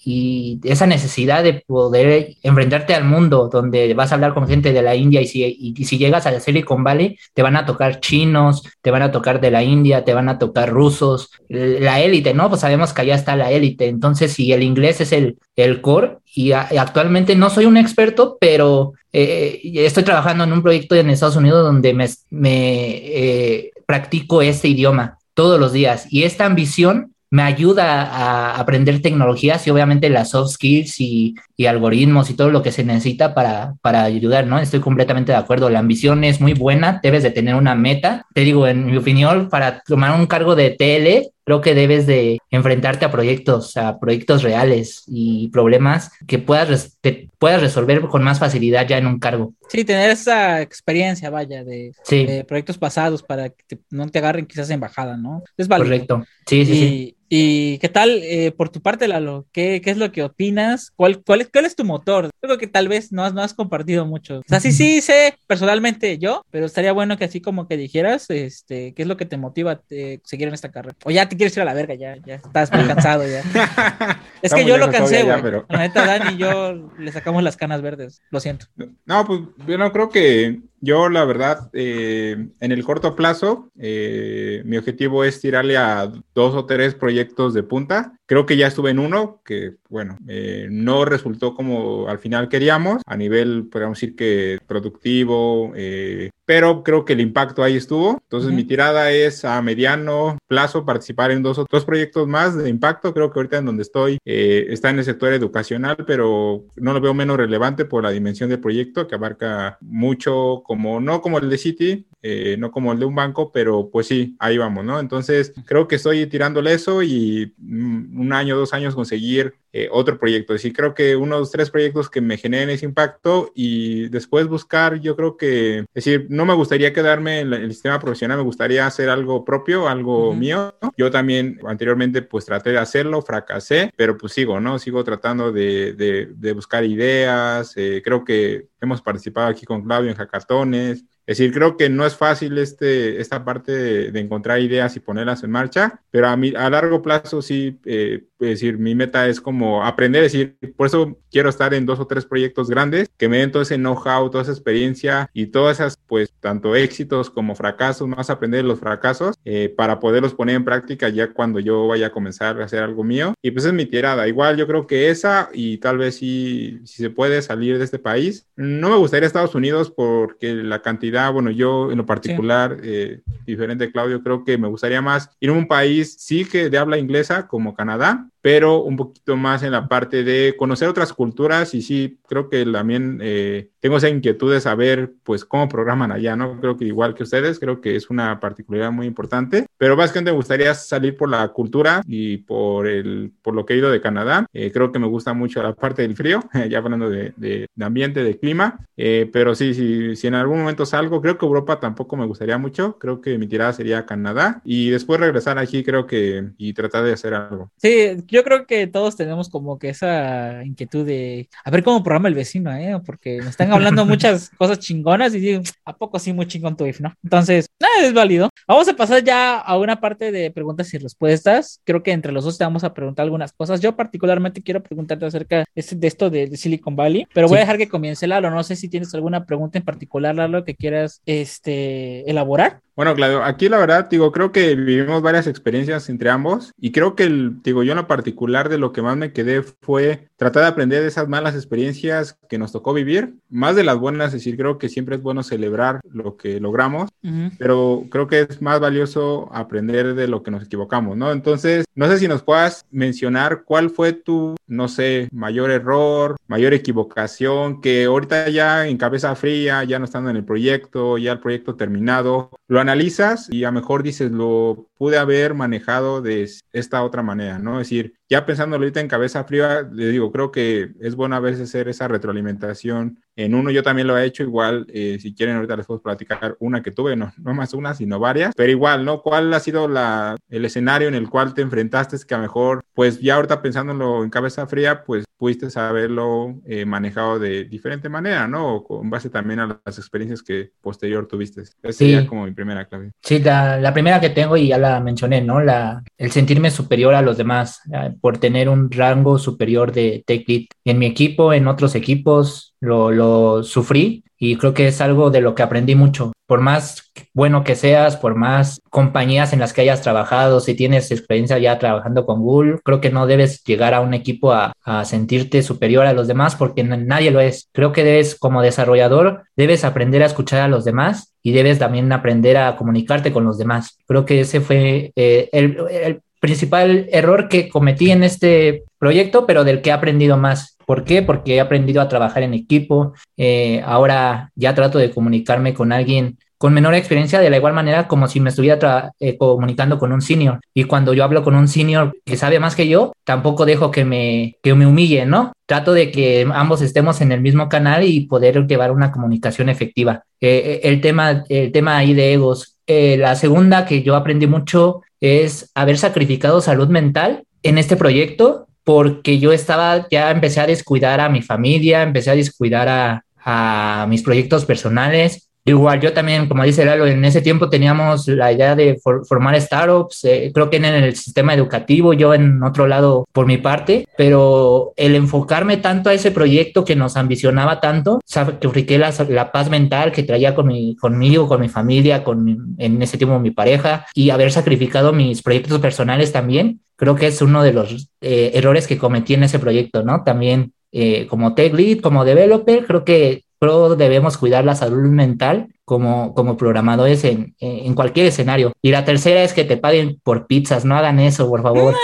esa necesidad de poder enfrentarte al mundo, donde vas a hablar con gente de la India y si, llegas a Silicon Valley, te van a tocar chinos, te van a tocar de la India, te van a tocar rusos, la élite, ¿no? Pues sabemos que allá está la élite, entonces si el inglés es el, el core y, actualmente no soy un experto, pero eh, estoy trabajando en un proyecto en Estados Unidos donde me, eh, practico este idioma todos los días y esta ambición me ayuda a aprender tecnologías y obviamente las soft skills y, algoritmos y todo lo que se necesita para, para, ayudar, ¿no? Estoy completamente de acuerdo. La ambición es muy buena, debes de tener una meta. Te digo, en mi opinión, para tomar un cargo de TL, creo que debes de enfrentarte a proyectos, a proyectos reales y problemas que puedas puedas resolver con más facilidad ya en un cargo. Sí, tener esa experiencia, vaya, de, Sí. de proyectos pasados para que te- no te agarren quizás en bajada, ¿no? Es válido. Correcto. Sí, sí, y, sí. ¿Y qué tal eh, por tu parte, Lalo? ¿Qué, qué es lo que opinas? ¿Cuál, cuál, es, ¿Cuál es tu motor? Creo que tal vez no has, no has compartido mucho. O sea, sí, sí sé personalmente yo, pero estaría bueno que así como que dijeras este, qué es lo que te motiva a eh, seguir en esta carrera. O ya te quieres ir a la verga, ya, ya estás muy cansado ya. Es que yo lo cansé, güey. pero- La neta, Dani y yo le sacamos las canas verdes. Lo siento. No, pues yo no creo que yo, la verdad, eh, en el corto plazo, eh, mi objetivo es tirarle a dos o tres proyectos de punta. Creo que ya estuve en uno que, bueno, eh, no resultó como al final queríamos, a nivel, podríamos decir que productivo, eh, pero creo que el impacto ahí estuvo. Entonces, mi tirada es a mediano plazo participar en dos o dos proyectos más de impacto. Creo que ahorita en donde estoy eh, está en el sector educacional, pero no lo veo menos relevante por la dimensión del proyecto que abarca mucho, como no como el de City, eh, no como el de un banco, pero pues sí, ahí vamos, ¿no? Entonces, creo que estoy tirándole eso y mm, un año, dos años conseguir eh, otro proyecto. Es decir, creo que unos tres proyectos que me generen ese impacto y después buscar, yo creo que, es decir, no me gustaría quedarme en la- en el sistema profesional, me gustaría hacer algo propio, algo mío. Yo también anteriormente pues traté de hacerlo, fracasé, pero pues sigo, ¿no? Sigo tratando de, de- de buscar ideas. eh, creo que hemos participado aquí con Claudio en hackatones. Es decir, creo que no es fácil este, esta parte de, de encontrar ideas y ponerlas en marcha, pero a, mí, a largo plazo sí, eh, es decir, mi meta es como aprender, es decir, por eso quiero estar en dos o tres proyectos grandes que me den todo ese know-how, toda esa experiencia y todas esas, pues, tanto éxitos como fracasos, más aprender de los fracasos eh, para poderlos poner en práctica ya cuando yo vaya a comenzar a hacer algo mío. Y pues es mi tirada. Igual yo creo que esa y tal vez si, si se puede salir de este país. No me gustaría Estados Unidos porque la cantidad, bueno, yo en lo particular, eh, diferente de Claudio, creo que me gustaría más ir a un país, sí que de habla inglesa como Canadá, pero un poquito más en la parte de conocer otras culturas y sí, creo que también eh, tengo esa inquietud de saber pues cómo programan allá, ¿no? Creo que igual que ustedes, creo que es una particularidad muy importante, pero básicamente me gustaría salir por la cultura y por, el, por lo que he ido de Canadá. Eh, creo que me gusta mucho la parte del frío, ya hablando de, de, de ambiente, de clima, eh, pero sí, sí, si en algún momento salgo, creo que Europa tampoco me gustaría mucho, creo que mi tirada sería Canadá y después regresar aquí, creo que, y tratar de hacer algo. Sí, yo creo que todos tenemos como que esa inquietud de a ver cómo programa el vecino, ¿eh? Porque me están hablando muchas cosas chingonas y digo, ¿a poco sí muy chingón tu IF, no? Entonces, nada, es válido. Vamos a pasar ya a una parte de preguntas y respuestas. Creo que entre los dos te vamos a preguntar algunas cosas. Yo particularmente quiero preguntarte acerca de esto de, de Silicon Valley, pero voy Sí. a dejar que comience Lalo. No sé si tienes alguna pregunta en particular, Lalo, que quieras este, elaborar. Bueno, Claudio, aquí la verdad, digo, creo que vivimos varias experiencias entre ambos y creo que, el, digo, yo en lo particular de lo que más me quedé fue tratar de aprender de esas malas experiencias que nos tocó vivir, más de las buenas, es decir, creo que siempre es bueno celebrar lo que logramos, Ujú. pero creo que es más valioso aprender de lo que nos equivocamos, ¿no? Entonces, no sé si nos puedas mencionar cuál fue tu, no sé, mayor error, mayor equivocación, que ahorita ya en cabeza fría, ya no estando en el proyecto, ya el proyecto terminado, lo analizas y a lo mejor dices, lo pude haber manejado de esta otra manera, ¿no? Es decir, ya pensándolo ahorita en cabeza fría, le digo, creo que es bueno a veces hacer esa retroalimentación en uno. Yo también lo he hecho, igual, eh, si quieren, ahorita les puedo platicar una que tuve, no, no más una, sino varias, pero igual, ¿no? ¿Cuál ha sido la, el escenario en el cual te enfrentaste? que a lo mejor, pues ya ahorita pensándolo en cabeza fría, pues pudiste haberlo eh, manejado de diferente manera, ¿no? O con base también a las experiencias que posterior tuviste. Esa Sí. sería como mi primera clave. Sí, la, la primera que tengo y ya la mencioné, ¿no? La, el sentirme superior a los demás eh, por tener un rango superior de tech lead. En mi equipo, en otros equipos, lo, lo sufrí y creo que es algo de lo que aprendí mucho. Por más bueno que seas, por más compañías en las que hayas trabajado, si tienes experiencia ya trabajando con Google, creo que no debes llegar a un equipo a, sentirte superior a los demás porque nadie lo es. Creo que debes, como desarrollador, debes aprender a escuchar a los demás y debes también aprender a comunicarte con los demás. Creo que ese fue eh, el, el principal error que cometí en este proyecto, pero del que he aprendido más. ¿Por qué? Porque he aprendido a trabajar en equipo. Eh, ahora ya trato de comunicarme con alguien con menor experiencia de la igual manera como si me estuviera eh, comunicando con un senior. Y cuando yo hablo con un senior que sabe más que yo, tampoco dejo que me, que me humille, ¿no? Trato de que ambos estemos en el mismo canal y poder llevar una comunicación efectiva. Eh, eh, el, tema, el tema ahí de egos. la segunda que yo aprendí mucho es haber sacrificado salud mental en este proyecto porque yo estaba, ya empecé a descuidar a mi familia, empecé a descuidar a, mis proyectos personales Igual yo también, como dice Lalo, en ese tiempo teníamos la idea de formar startups, eh, creo que en el sistema educativo, yo en otro lado por mi parte, pero el enfocarme tanto a ese proyecto que nos ambicionaba tanto, sacrifiqué la, la paz mental que traía con mi, conmigo, con mi familia, con en ese tiempo mi pareja y haber sacrificado mis proyectos personales también, creo que es uno de los eh, errores que cometí en ese proyecto, ¿no? También eh, como tech lead, como developer, creo que pero debemos cuidar la salud mental como, como programadores en, en, cualquier escenario. Y la tercera es que te paguen por pizzas, no hagan eso, por favor.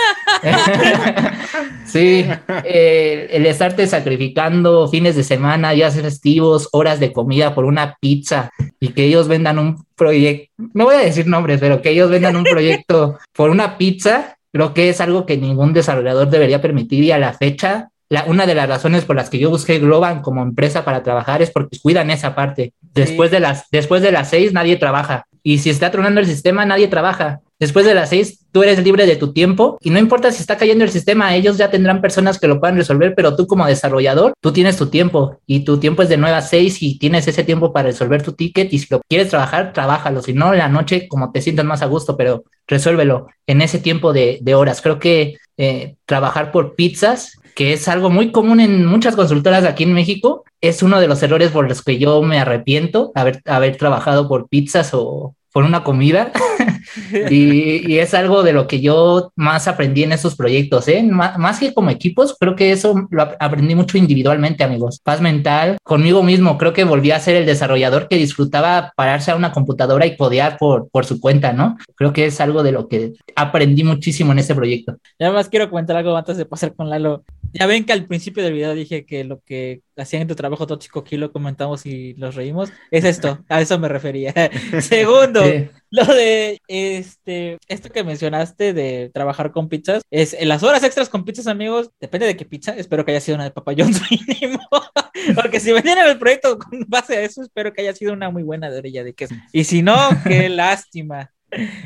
sí, eh, el estarte sacrificando fines de semana, días festivos, horas de comida por una pizza y que ellos vendan un proyecto, no voy a decir nombres, pero que ellos vendan un proyecto por una pizza, creo que es algo que ningún desarrollador debería permitir y a la fecha una de las razones por las que yo busqué Globan como empresa para trabajar es porque cuidan esa parte. Después, de las, después de las seis nadie trabaja. Y si está tronando el sistema, nadie trabaja. Después de las seis, tú eres libre de tu tiempo y no importa si está cayendo el sistema, ellos ya tendrán personas que lo puedan resolver, pero tú como desarrollador, tú tienes tu tiempo y tu tiempo es de 9 a 6 y tienes ese tiempo para resolver tu ticket y si lo quieres trabajar, trabájalo. Si no, en la noche, como te sientas más a gusto, pero resuélvelo en ese tiempo de, de horas. Creo que eh, trabajar por pizzas que es algo muy común en muchas consultoras aquí en México, es uno de los errores por los que yo me arrepiento, haber, haber trabajado por pizzas o por una comida. y, es algo de lo que yo más aprendí en esos proyectos, ¿eh? más que como equipos, creo que eso lo aprendí mucho individualmente, amigos. Paz mental, conmigo mismo, creo que volví a ser el desarrollador que disfrutaba pararse a una computadora y codear por, por su cuenta, ¿no? Creo que es algo de lo que aprendí muchísimo en ese proyecto. Y además quiero comentar algo antes de pasar con Lalo. Ya ven que al principio del video dije que lo que hacían en tu trabajo tóxico, aquí lo comentamos y los reímos, es esto, a eso me refería. Segundo, lo de este, esto que mencionaste de trabajar con pizzas, es en las horas extras con pizzas, amigos, depende de qué pizza, espero que haya sido una de Papa John's mínimo, porque si venían el proyecto con base a eso, espero que haya sido una muy buena de orilla de queso. Y si no, qué lástima.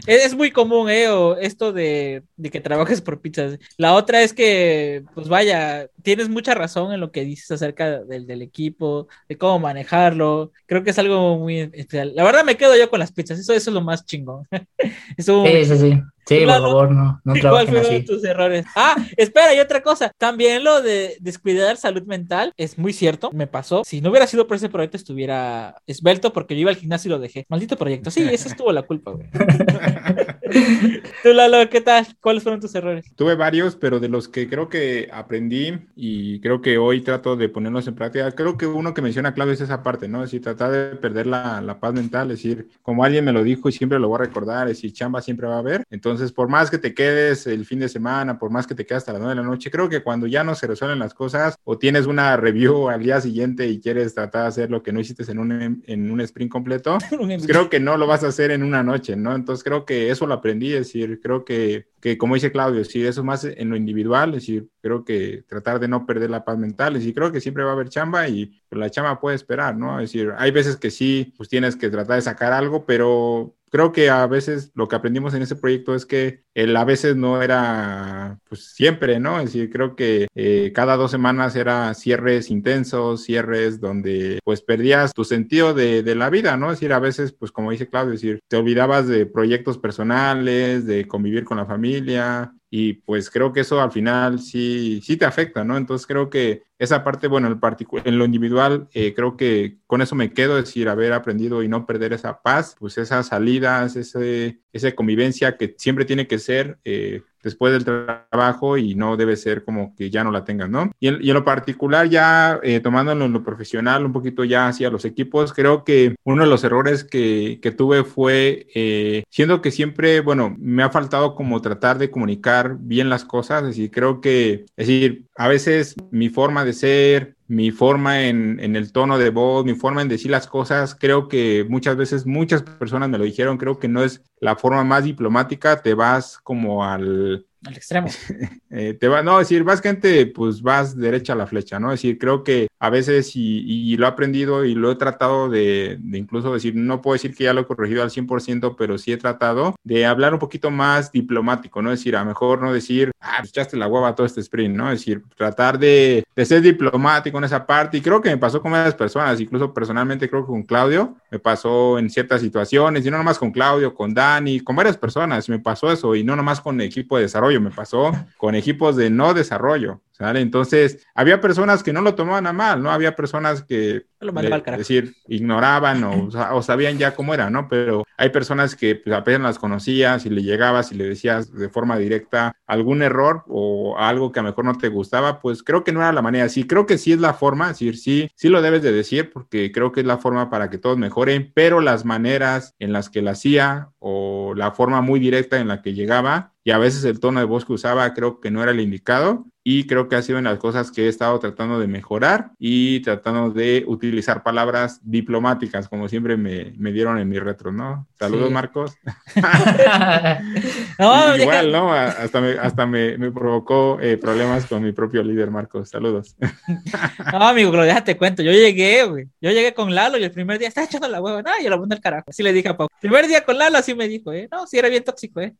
Es muy común, ¿eh? esto de, que trabajes por pizzas. La otra es que, pues vaya, tienes mucha razón en lo que dices acerca del, del equipo, de cómo manejarlo. Creo que es algo muy especial. La verdad me quedo yo con las pizzas, eso, eso es lo más chingón. eso sí, sí, sí. Sí, por favor, no, no trabajen así. tus errores? Ah, espera, y otra cosa. También lo de descuidar salud mental es muy cierto. Me pasó. Si no hubiera sido por ese proyecto, estuviera esbelto porque yo iba al gimnasio y lo dejé. Maldito proyecto. Sí, eso estuvo la culpa, güey. Tú, Lalo, ¿qué tal? ¿Cuáles fueron tus errores? Tuve varios, pero de los que creo que aprendí y creo que hoy trato de ponerlos en práctica, creo que uno que menciona clave es esa parte, ¿no? Es decir, tratar de perder la, la paz mental, es decir, como alguien me lo dijo y siempre lo voy a recordar, es decir, chamba siempre va a haber. Entonces, por más que te quedes el fin de semana, por más que te quedes hasta las 9 de la noche, creo que cuando ya no se resuelven las cosas o tienes una review al día siguiente y quieres tratar de hacer lo que no hiciste en un, en un sprint completo, pues creo que no lo vas a hacer en una noche, ¿no? Entonces, creo que eso lo aprendí, es decir, creo que, que como dice Claudio, si eso más en lo individual, es decir, creo que tratar de no perder la paz mental, es decir, creo que siempre va a haber chamba y pues, la chamba puede esperar, ¿no? Es decir, hay veces que sí, pues tienes que tratar de sacar algo, pero creo que a veces lo que aprendimos en ese proyecto es que el a veces no era pues siempre, ¿no? Es decir, creo que eh, cada dos semanas era cierres intensos, cierres donde pues perdías tu sentido de, de, la vida, ¿no? Es decir, a veces pues como dice Claudio, decir, te olvidabas de proyectos personales, de convivir con la familia, y pues creo que eso al final sí, sí te afecta, ¿no? Entonces creo que esa parte, bueno, en, en lo individual, eh, creo que con eso me quedo, es decir, haber aprendido y no perder esa paz, pues esas salidas, ese, esa convivencia que siempre tiene que ser eh, después del trabajo y no debe ser como que ya no la tengas, ¿no? Y en, lo particular, ya eh, tomándolo en lo profesional, un poquito ya hacia los equipos, creo que uno de los errores que, que tuve fue, eh, siendo que siempre, bueno, me ha faltado como tratar de comunicar bien las cosas, es decir, creo que, es decir, a veces mi forma de ser, mi forma en, en, el tono de voz, mi forma en decir las cosas, creo que muchas veces muchas personas me lo dijeron, creo que no es la forma más diplomática, te vas como al, al extremo. Eh, no, decir, básicamente, pues vas derecha a la flecha, ¿no? Es decir, creo que a veces, y, lo he aprendido y lo he tratado de, incluso decir, no puedo decir que ya lo he corregido al 100%, pero sí he tratado de hablar un poquito más diplomático, ¿no? Es decir, a mejor no decir, ah, pues echaste la hueva todo este sprint, ¿no? Es decir, tratar de, ser diplomático en esa parte, y creo que me pasó con varias personas, incluso personalmente creo que con Claudio, me pasó en ciertas situaciones, y no nomás con Claudio, con Dani, con varias personas, me pasó eso, y no nomás con equipo de desarrollo me pasó con equipos de no desarrollo. ¿sale? Entonces, había personas que no lo tomaban a mal, ¿no? Había personas que, es decir, ignoraban o, o, sabían ya cómo era, ¿no? Pero hay personas que pues, apenas las conocías y le llegabas y le decías de forma directa algún error o algo que a lo mejor no te gustaba, pues creo que no era la manera. Sí, creo que sí es la forma, es decir, sí, sí lo debes de decir porque creo que es la forma para que todos mejoren, pero las maneras en las que la hacía o la forma muy directa en la que llegaba y a veces el tono de voz que usaba creo que no era el indicado y creo que ha sido una de las cosas que he estado tratando de mejorar y tratando de utilizar palabras diplomáticas, como siempre me, me dieron en mi retro, ¿no? Saludos, sí. Marcos. no, Igual, ¿no? Hasta me, hasta me, me provocó eh, problemas con mi propio líder, Marcos. Saludos. no, amigo, pero déjate cuento. Yo llegué, güey. Yo llegué con Lalo y el primer día estaba echando la hueva. No, yo lo puse al carajo. Así le dije a Pau. El primer día con Lalo así me dijo, ¿eh? No, sí era bien tóxico, ¿eh?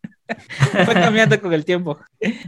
Fue cambiando con el tiempo.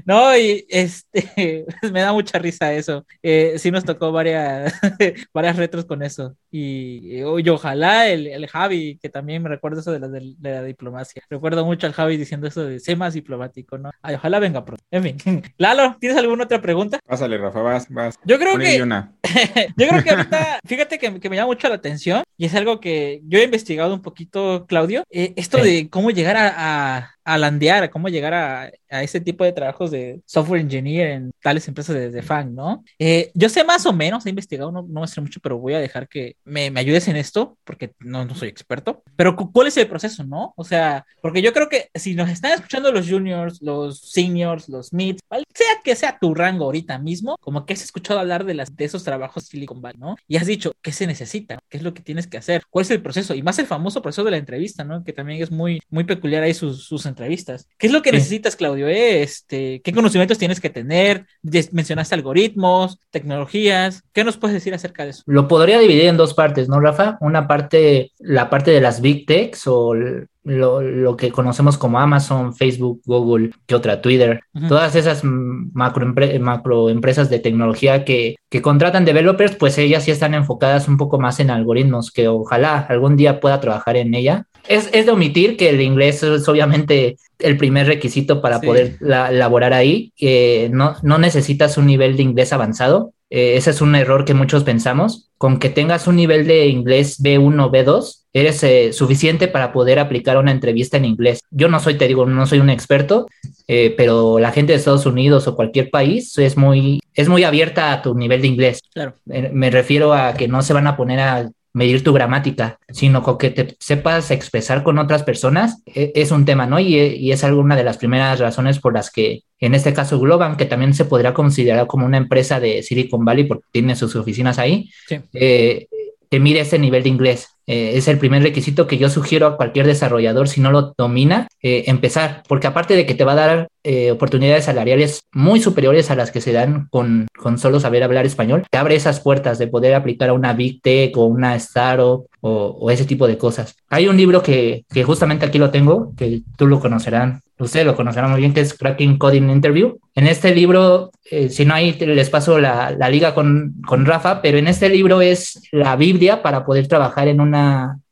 No, y este, me da mucha risa eso. Eh, sí nos tocó varias, varias retros con eso. Y, y ojalá el, el, Javi, que también me recuerda eso de la, de, de la, diplomacia. Recuerdo mucho al Javi diciendo eso de sé más diplomático, ¿no? Ay, ojalá venga pronto. En fin. Lalo, ¿tienes alguna otra pregunta? Pásale, Rafa, vas, vas. Yo creo que... Una. yo creo que ahorita, fíjate que, que, me llama mucho la atención y es algo que yo he investigado un poquito, Claudio, eh, esto sí. de cómo llegar a, a a landear, cómo llegar a, a, ese tipo de trabajos de software engineer en tales empresas de, de fan, ¿no? Eh, yo sé más o menos, he investigado, no, no me sé mucho, pero voy a dejar que me, me ayudes en esto, porque no, no, soy experto. Pero, ¿cuál es el proceso, no? O sea, porque yo creo que si nos están escuchando los juniors, los seniors, los mids, ¿vale? sea que sea tu rango ahorita mismo, como que has escuchado hablar de, las, de esos trabajos Silicon Valley, ¿no? Y has dicho, ¿qué se necesita? ¿Qué es lo que tienes que hacer? ¿Cuál es el proceso? Y más el famoso proceso de la entrevista, ¿no? Que también es muy, muy peculiar ahí sus, sus entrevistas. ¿Qué es lo que sí. necesitas, Claudio? ¿Eh? Este, ¿Qué conocimientos tienes que tener? Mencionaste algoritmos, tecnologías. ¿Qué nos puedes decir acerca de eso? Lo podría dividir en dos partes, ¿no, Rafa? Una parte, la parte de las big techs o lo, lo, que conocemos como Amazon, Facebook, Google, que otra, Twitter, uh -huh. todas esas macro, macro, empresas de tecnología que, que contratan developers, pues ellas sí están enfocadas un poco más en algoritmos, que ojalá algún día pueda trabajar en ella. Es, es de omitir que el inglés es obviamente el primer requisito para sí. poder la, laborar ahí, que no, no necesitas un nivel de inglés avanzado, eh, ese es un error que muchos pensamos. Con que tengas un nivel de inglés B1, B2, eres eh, suficiente para poder aplicar una entrevista en inglés. Yo no soy, te digo, no soy un experto, eh, pero la gente de Estados Unidos o cualquier país es muy, es muy abierta a tu nivel de inglés. Claro. Me, me refiero a que no se van a poner a medir tu gramática, sino con que te sepas expresar con otras personas, es un tema, ¿no? Y, y es alguna de las primeras razones por las que, en este caso, Globan, que también se podría considerar como una empresa de Silicon Valley porque tiene sus oficinas ahí, sí. eh, te mide ese nivel de inglés. Eh, es el primer requisito que yo sugiero a cualquier desarrollador, si no lo domina, eh, empezar, porque aparte de que te va a dar eh, oportunidades salariales muy superiores a las que se dan con, con, solo saber hablar español, te abre esas puertas de poder aplicar a una Big Tech o una Startup o, o ese tipo de cosas. Hay un libro que, que, justamente aquí lo tengo, que tú lo conocerán, ustedes lo conocerán muy bien, que es Cracking Coding Interview. En este libro, si no hay, les paso la, la liga con, con Rafa, pero en este libro es la Biblia para poder trabajar en una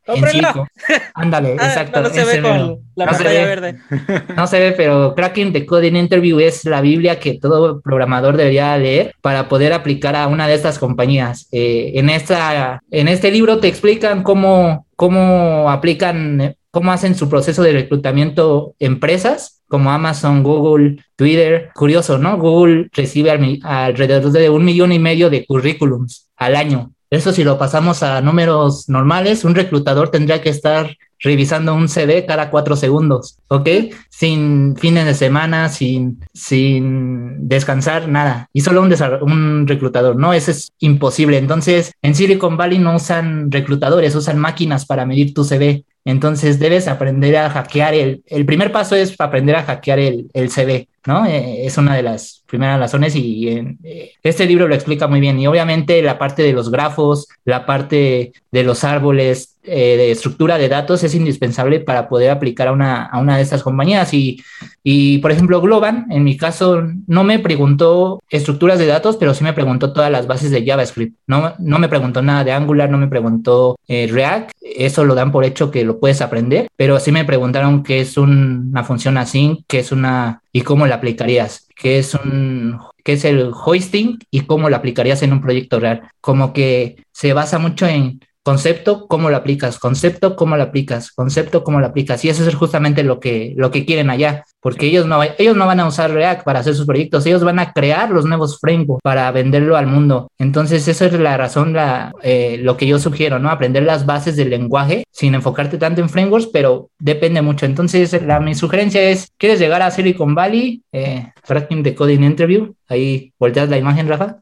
¡Cómprenlo! Ándale, ah, exacto. No se ve con la no pantalla verde. No se ve, pero Cracking the Coding Interview es la Biblia que todo programador debería leer para poder aplicar a una de estas compañías. Eh, en, esta, en este libro te explican cómo, cómo aplican, cómo hacen su proceso de reclutamiento empresas como Amazon, Google, Twitter. Curioso, ¿no? Google recibe al, alrededor de un millón y medio de currículums al año eso si lo pasamos a números normales, un reclutador tendría que estar revisando un CD cada cuatro segundos, ¿ok? Sin fines de semana, sin, sin descansar, nada. Y solo un, un reclutador, ¿no? Eso es imposible. Entonces, en Silicon Valley no usan reclutadores, usan máquinas para medir tu CV. Entonces debes aprender a hackear el, el primer paso es aprender a hackear el, el CV, ¿no? Eh, es una de las primeras razones y eh, este libro lo explica muy bien. Y obviamente la parte de los grafos, la parte de los árboles, eh, de estructura de datos es indispensable para poder aplicar a una, a una de estas compañías. Y, y, por ejemplo, Globan, en mi caso, no me preguntó estructuras de datos, pero sí me preguntó todas las bases de JavaScript. No, no me preguntó nada de Angular, no me preguntó React. Eso lo dan por hecho que lo puedes aprender, pero sí me preguntaron qué es una función async, qué es una y cómo la aplicarías, qué es un qué es el hoisting y cómo lo aplicarías en un proyecto real. Como que se basa mucho en concepto, cómo lo aplicas, concepto, cómo lo aplicas, concepto, cómo lo aplicas. Y eso es justamente lo que, lo que quieren allá, porque ellos no, ellos no van a usar React para hacer sus proyectos, ellos van a crear los nuevos frameworks para venderlo al mundo. Entonces, esa es la razón, la, eh, lo que yo sugiero, ¿no? Aprender las bases del lenguaje sin enfocarte tanto en frameworks, pero depende mucho. Entonces, la, mi sugerencia es, ¿quieres llegar a Silicon Valley? Eh, Tracking the Coding Interview. Ahí volteas la imagen, Rafa.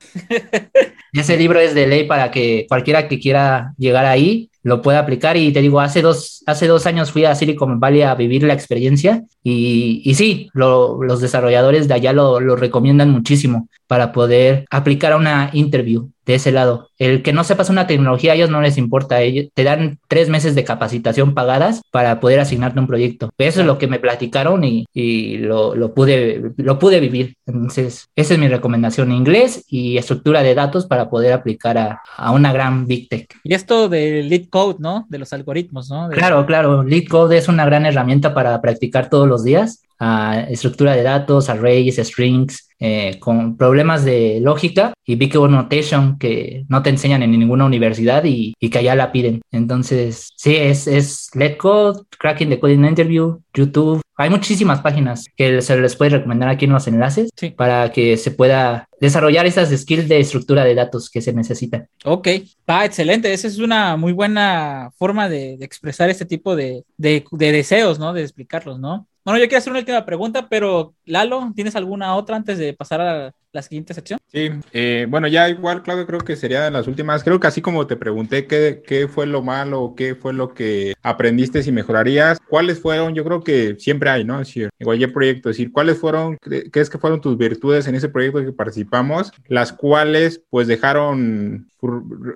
Ese libro es de ley para que cualquiera que quiera llegar ahí lo pueda aplicar. Y te digo, hace dos, hace dos años fui a Silicon Valley a vivir la experiencia y, y sí, los desarrolladores de allá lo, lo recomiendan muchísimo para poder aplicar a una interview de ese lado. El que no sepas una tecnología, a ellos no les importa. Ellos te dan tres meses de capacitación pagadas para poder asignarte un proyecto. Eso es lo que me platicaron y, y lo, lo, pude, lo pude vivir. Entonces, esa es mi recomendación. Inglés y estructura de datos para poder aplicar a, a una gran Big Tech. Y esto de Lead Code, ¿no? De los algoritmos, ¿no? De... Claro, claro. Lead Code es una gran herramienta para practicar todos los días a estructura de datos, arrays, strings, eh, con problemas de lógica y Big Notation que no te enseñan en ninguna universidad y, y, que allá la piden. Entonces, sí, es, es Let Code, Cracking the Coding Interview, YouTube. Hay muchísimas páginas que se les puede recomendar aquí en los enlaces sí. para que se pueda desarrollar esas skills de estructura de datos que se necesitan. Ok, va, excelente. Esa es una muy buena forma de, de expresar este tipo de, de, de deseos, ¿no? De explicarlos, ¿no? Bueno, yo quiero hacer una última pregunta, pero Lalo, ¿tienes alguna otra antes de pasar a la siguiente sección? Sí, eh, bueno, ya igual, Claudio, creo que sería de las últimas. Creo que así como te pregunté qué, qué fue lo malo, qué fue lo que aprendiste y mejorarías, ¿cuáles fueron? Yo creo que siempre hay, ¿no? Decir, en cualquier proyecto, decir, ¿cuáles fueron, qué es que fueron tus virtudes en ese proyecto que participamos, las cuales pues dejaron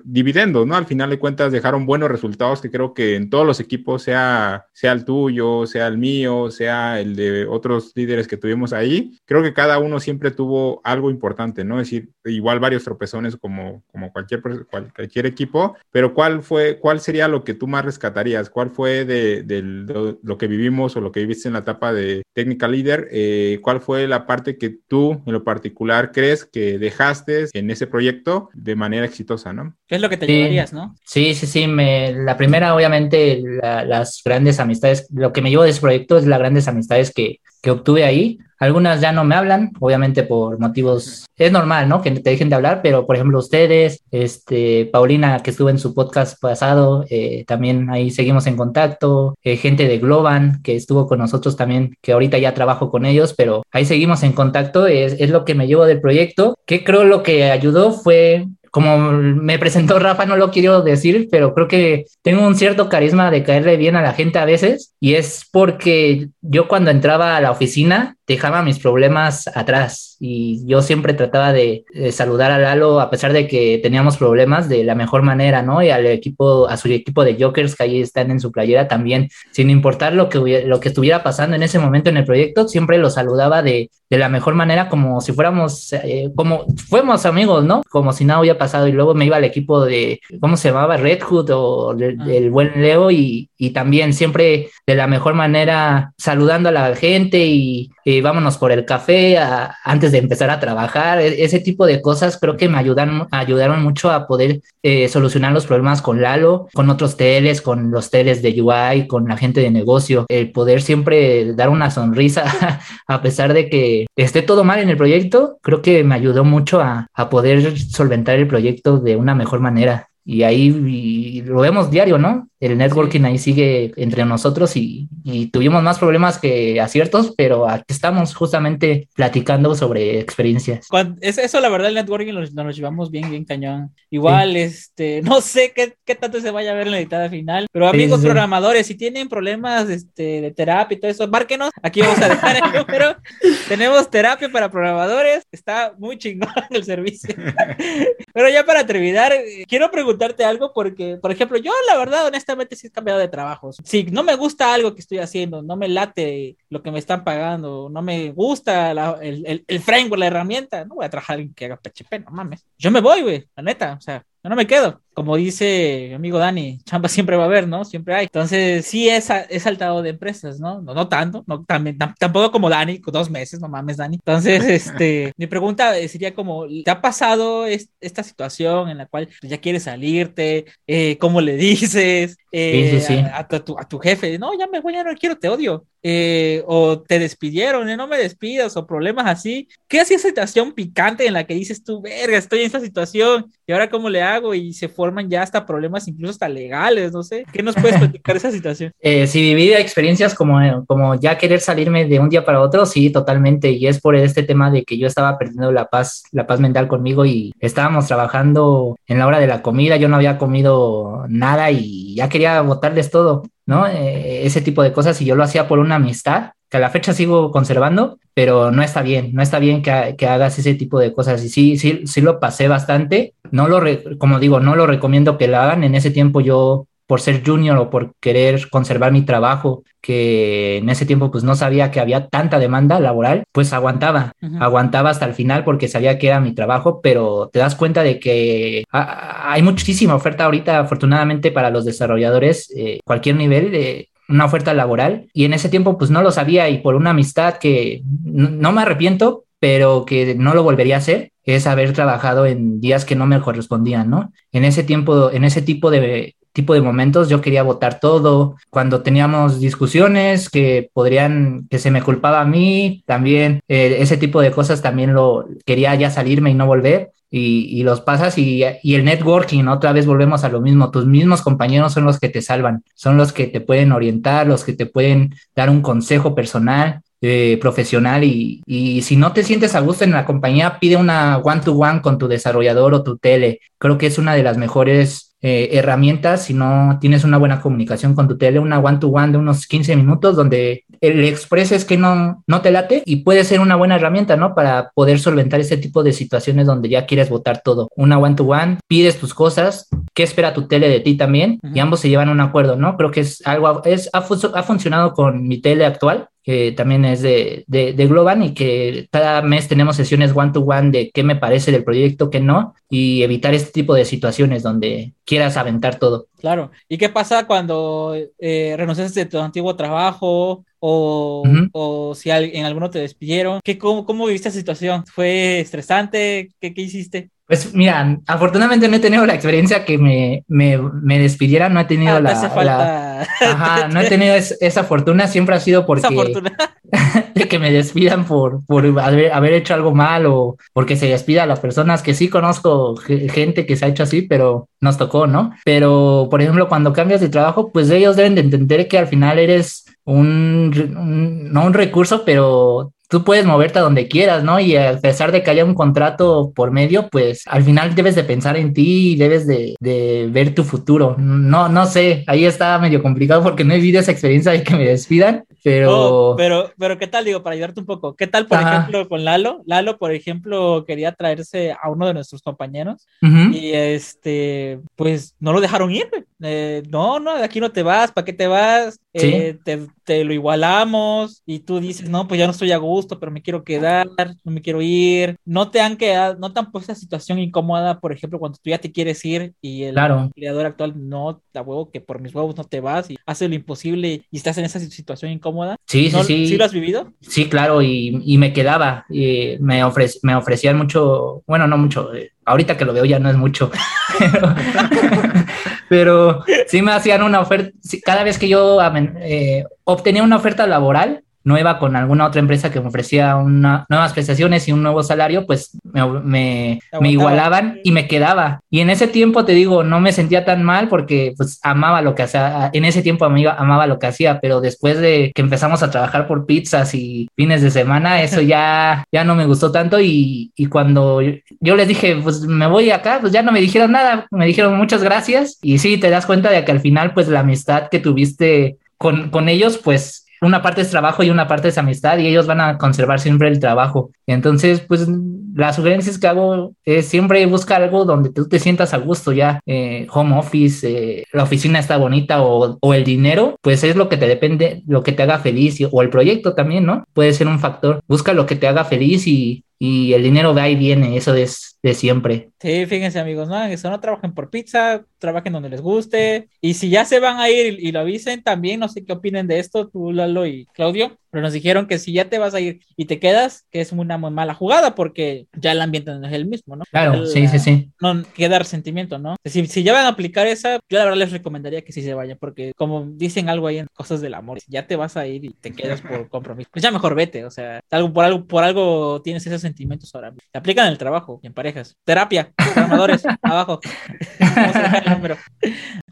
dividendos, ¿no? Al final de cuentas dejaron buenos resultados que creo que en todos los equipos, sea, sea el tuyo, sea el mío, sea el de otros líderes que tuvimos ahí, creo que cada uno siempre tuvo algo importante, ¿no? Es decir, igual varios tropezones como, como cualquier, cualquier equipo, pero ¿cuál fue, cuál sería lo que tú más rescatarías? ¿Cuál fue de, de, lo que vivimos o lo que viviste en la etapa de Technical Leader? Eh, ¿Cuál fue la parte que tú en lo particular crees que dejaste en ese proyecto de manera exitosa, ¿no? ¿Qué es lo que te sí, llevarías, no? Sí, sí, sí. Me, la primera, obviamente, la, las grandes amistades, lo que me llevo de ese proyecto es las grandes amistades que, que obtuve ahí. Algunas ya no me hablan, obviamente por motivos, es normal, ¿no? Que te dejen de hablar, pero por ejemplo ustedes, este, Paulina que estuvo en su podcast pasado, eh, también ahí seguimos en contacto, eh, gente de Globan que estuvo con nosotros también, que ahorita ya trabajo con ellos, pero ahí seguimos en contacto, es, es lo que me llevo del proyecto, que creo lo que ayudó fue como me presentó Rafa, no lo quiero decir, pero creo que tengo un cierto carisma de caerle bien a la gente a veces y es porque yo cuando entraba a la oficina dejaba mis problemas atrás y yo siempre trataba de, saludar a Lalo a pesar de que teníamos problemas de la mejor manera, ¿no? Y al equipo, a su equipo de Jokers que ahí están en su playera también, sin importar lo que, lo que estuviera pasando en ese momento en el proyecto, siempre lo saludaba de, de la mejor manera como si fuéramos, eh, como fuéramos amigos, ¿no? Como si nada hubiera pasado y luego me iba al equipo de, ¿cómo se llamaba? Red Hood o del de, buen Leo y, y también siempre de la mejor manera saludando a la gente y, y vámonos por el café antes de empezar a trabajar. E, ese tipo de cosas creo que me ayudan, ayudaron mucho a poder eh, solucionar los problemas con Lalo, con otros teles, con los teles de UI, con la gente de negocio. El poder siempre dar una sonrisa a pesar de que esté todo mal en el proyecto, creo que me ayudó mucho a, a poder solventar el proyecto de una mejor manera. Y ahí lo vemos diario, ¿no? El networking ahí sigue entre nosotros y, y, tuvimos más problemas que aciertos, pero aquí estamos justamente platicando sobre experiencias. Cuando, es, eso, la verdad, el networking nos, nos llevamos bien, bien cañón. Igual, sí. este, no sé qué, qué, tanto se vaya a ver en la editada final, pero amigos sí, sí, programadores, si tienen problemas este, de terapia y todo eso, márquenos. Aquí vamos a dejar el número. Tenemos terapia para programadores. Está muy chingón el servicio. pero ya para terminar, quiero preguntarte algo porque, por ejemplo, yo la verdad, honestamente, sí he cambiado de trabajos. Si no me gusta algo que estoy haciendo, no me late lo que me están pagando, no me gusta la, el, el, el, framework, la herramienta, no voy a trabajar en que haga PHP, no mames. Yo me voy, güey, la neta, o sea, yo no me quedo. Como dice mi amigo Dani, chamba siempre va a haber, ¿no? Siempre hay. Entonces, sí he, he saltado de empresas, ¿no? No, no tanto, no, también, tampoco como Dani, dos meses, no mames, Dani. Entonces, este, mi pregunta sería como, ¿te ha pasado es, esta situación en la cual ya quieres salirte? Eh, ¿Cómo le dices? Eh, sí, sí, sí. A, a, tu, a, tu, jefe, no, ya me voy, ya no quiero, te odio. Eh, o te despidieron, no me despidas, o problemas así. ¿Qué hacía esa situación picante en la que dices tú, verga, estoy en esta situación, y ahora cómo le hago? Y se forman ya hasta problemas, incluso hasta legales, no sé. ¿Qué nos puedes platicar esa situación? Eh, si viví experiencias como, como ya querer salirme de un día para otro, sí, totalmente. Y es por este tema de que yo estaba perdiendo la paz, la paz mental conmigo y estábamos trabajando en la hora de la comida, yo no había comido nada y ya quería botarles todo. ¿no? Eh, ese tipo de cosas y yo lo hacía por una amistad que a la fecha sigo conservando, pero no está bien, no está bien que, que hagas ese tipo de cosas. Y sí, sí, sí lo pasé bastante, no lo, re, como digo, no lo recomiendo que lo hagan, en ese tiempo yo por ser junior o por querer conservar mi trabajo, que en ese tiempo pues no sabía que había tanta demanda laboral, pues aguantaba, uh -huh. aguantaba hasta el final porque sabía que era mi trabajo, pero te das cuenta de que hay muchísima oferta ahorita, afortunadamente para los desarrolladores, eh, cualquier nivel, eh, una oferta laboral y en ese tiempo pues no lo sabía y por una amistad que no me arrepiento, pero que no lo volvería a hacer, es haber trabajado en días que no me correspondían, ¿no? En ese tiempo, en ese tipo de tipo de momentos yo quería votar todo, cuando teníamos discusiones que podrían, que se me culpaba a mí, también eh, ese tipo de cosas también lo quería ya salirme y no volver. Y, los pasas y, el networking, otra vez volvemos a lo mismo, tus mismos compañeros son los que te salvan, son los que te pueden orientar, los que te pueden dar un consejo personal, eh, profesional y, y, si no te sientes a gusto en la compañía, pide una one-to-one -one con tu desarrollador o tu tele. Creo que es una de las mejores eh, herramientas si no tienes una buena comunicación con tu tele, una one-to-one -one de unos 15 minutos donde le expreses que no, no te late y puede ser una buena herramienta, ¿no? Para poder solventar ese tipo de situaciones donde ya quieres votar todo. Una one-to-one, -one, pides tus cosas, qué espera tu tele de ti también uh -huh. y ambos se llevan a un acuerdo, ¿no? Creo que es algo, es, ha, ha funcionado con mi tele actual que también es de, de, de, Globan y que cada mes tenemos sesiones one-to-one -one de qué me parece del proyecto, qué no, y evitar este tipo de situaciones donde quieras aventar todo. Claro. ¿Y qué pasa cuando eh, renunciaste de tu antiguo trabajo o, uh -huh. o si en alguno te despidieron? ¿Qué, cómo, ¿Cómo viviste esa situación? ¿Fue estresante? ¿Qué, qué hiciste? Pues mira, afortunadamente no he tenido la experiencia que me, me, me despidieran, no he tenido ah, la, falta... la, Ajá, no he tenido es, esa fortuna, siempre ha sido porque... Esa fortuna. de que me despidan por, por haber, haber, hecho algo mal o porque se despida a las personas que sí conozco gente que se ha hecho así, pero nos tocó, ¿no? Pero, por ejemplo, cuando cambias de trabajo, pues ellos deben de entender que al final eres un, un no un recurso, pero tú puedes moverte a donde quieras, ¿no? Y a pesar de que haya un contrato por medio, pues al final debes de pensar en ti y debes de, de ver tu futuro. No, no sé, ahí está medio complicado porque no he vivido esa experiencia de que me despidan, pero... Oh, pero, pero ¿qué tal, digo, para ayudarte un poco? ¿Qué tal, por Ajá. ejemplo, con Lalo? Lalo, por ejemplo, quería traerse a uno de nuestros compañeros uh -huh. y este, pues no lo dejaron ir, eh, no, no, de aquí no te vas, ¿para qué te vas? ¿Sí? Eh, te, te, lo igualamos y tú dices, no, pues ya no estoy a gusto, pero me quiero quedar, no me quiero ir. No te han quedado, no te han puesto esa situación incómoda, por ejemplo, cuando tú ya te quieres ir y el claro. empleador actual no, da huevo que por mis huevos no te vas y hace lo imposible y estás en esa situación incómoda. Sí, ¿No, sí, sí. ¿Sí lo has vivido? Sí, claro, y, y me quedaba. Y me, ofre, me ofrecían mucho, bueno, no mucho, eh, ahorita que lo veo ya no es mucho, pero, sí me hacían una oferta, cada vez que yo eh, obtenía una oferta laboral, nueva con alguna otra empresa que me ofrecía una, nuevas prestaciones y un nuevo salario, pues me, me, igualaban y me quedaba. Y en ese tiempo, te digo, no me sentía tan mal porque pues amaba lo que hacía, en ese tiempo amiga, amaba lo que hacía, pero después de que empezamos a trabajar por pizzas y fines de semana, eso ya, ya no me gustó tanto y, y cuando yo les dije, pues me voy acá, pues ya no me dijeron nada, me dijeron muchas gracias y sí, te das cuenta de que al final pues la amistad que tuviste con, con ellos, pues una parte es trabajo y una parte es amistad y ellos van a conservar siempre el trabajo. Entonces, pues las sugerencias que hago es siempre buscar algo donde tú te sientas a gusto ya, eh, home office, eh, la oficina está bonita o, o, el dinero, pues es lo que te depende, lo que te haga feliz o el proyecto también, ¿no? Puede ser un factor. Busca lo que te haga feliz y, y el dinero va y viene, eso es de siempre. Sí, fíjense amigos, no, eso no trabajen por pizza, trabajen donde les guste y si ya se van a ir y, lo avisen también, no sé qué opinen de esto, tú Lalo y Claudio, pero nos dijeron que si ya te vas a ir y te quedas, que es una muy mala jugada porque ya el ambiente no es el mismo, ¿no? Claro, sí, sí, sí. No queda resentimiento, ¿no? Si, si ya van a aplicar esa, yo la verdad les recomendaría que sí se vayan porque como dicen algo ahí en cosas del amor, si ya te vas a ir y te quedas por compromiso, pues ya mejor vete, o sea, algo por algo por algo tienes esos sentimientos ahora. Te aplican en el trabajo y en parejas. Terapia, programadores, abajo.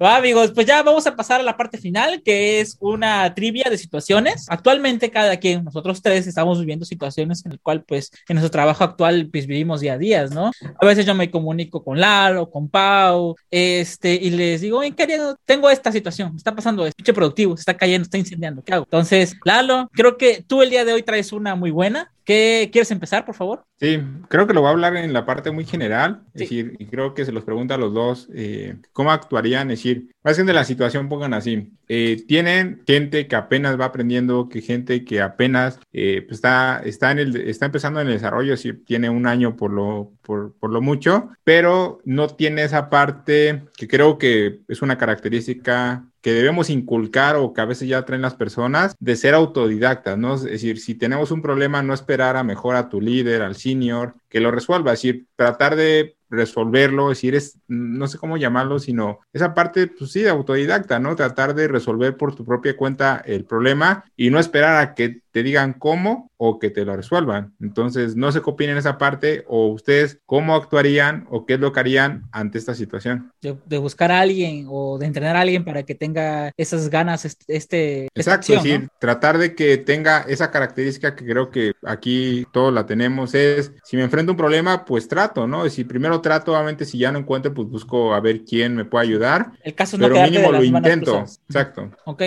Va, amigos, pues ya vamos a pasar a la parte final, que es una trivia de situaciones. Actualmente, cada quien, nosotros tres, estamos viviendo situaciones en el cual, pues, en nuestro trabajo actual, pues, vivimos día a día, ¿no? A veces yo me comunico con Lalo, con Pau, este, y les digo, querido, tengo esta situación, está pasando esto, pinche productivo, se está cayendo, está incendiando, ¿qué hago? Entonces, Lalo, creo que tú el día de hoy traes una muy buena. ¿Qué quieres empezar, por favor? Sí, creo que lo voy a hablar en la parte muy general, es decir, y creo que se los pregunta a los dos, eh, ¿cómo actuarían? Es decir, más que de la situación pongan así, eh, tienen gente que apenas va aprendiendo, que gente que apenas eh, pues está, está, en el, está empezando en el desarrollo, es decir, tiene un año por lo, por, por lo mucho, pero no tiene esa parte que creo que es una característica que debemos inculcar o que a veces ya traen las personas de ser autodidactas, ¿no? Es decir, si tenemos un problema, no esperar a mejor a tu líder, al senior, que lo resuelva, es decir, tratar de resolverlo, es decir, es, no sé cómo llamarlo, sino esa parte, pues sí, de autodidacta, ¿no? Tratar de resolver por tu propia cuenta el problema y no esperar a que te digan cómo o que te lo resuelvan. Entonces, no se copien esa parte o ustedes cómo actuarían o qué es lo que harían ante esta situación. De, buscar a alguien o de entrenar a alguien para que tenga esas ganas, este... este Exacto, es decir, tratar de que tenga esa característica que creo que aquí todos la tenemos, es si me enfrento a un problema, pues trato, ¿no? Si primero trato, obviamente si ya no encuentro, pues busco a ver quién me puede ayudar. El caso no pero mínimo lo intento. Exacto. Ok.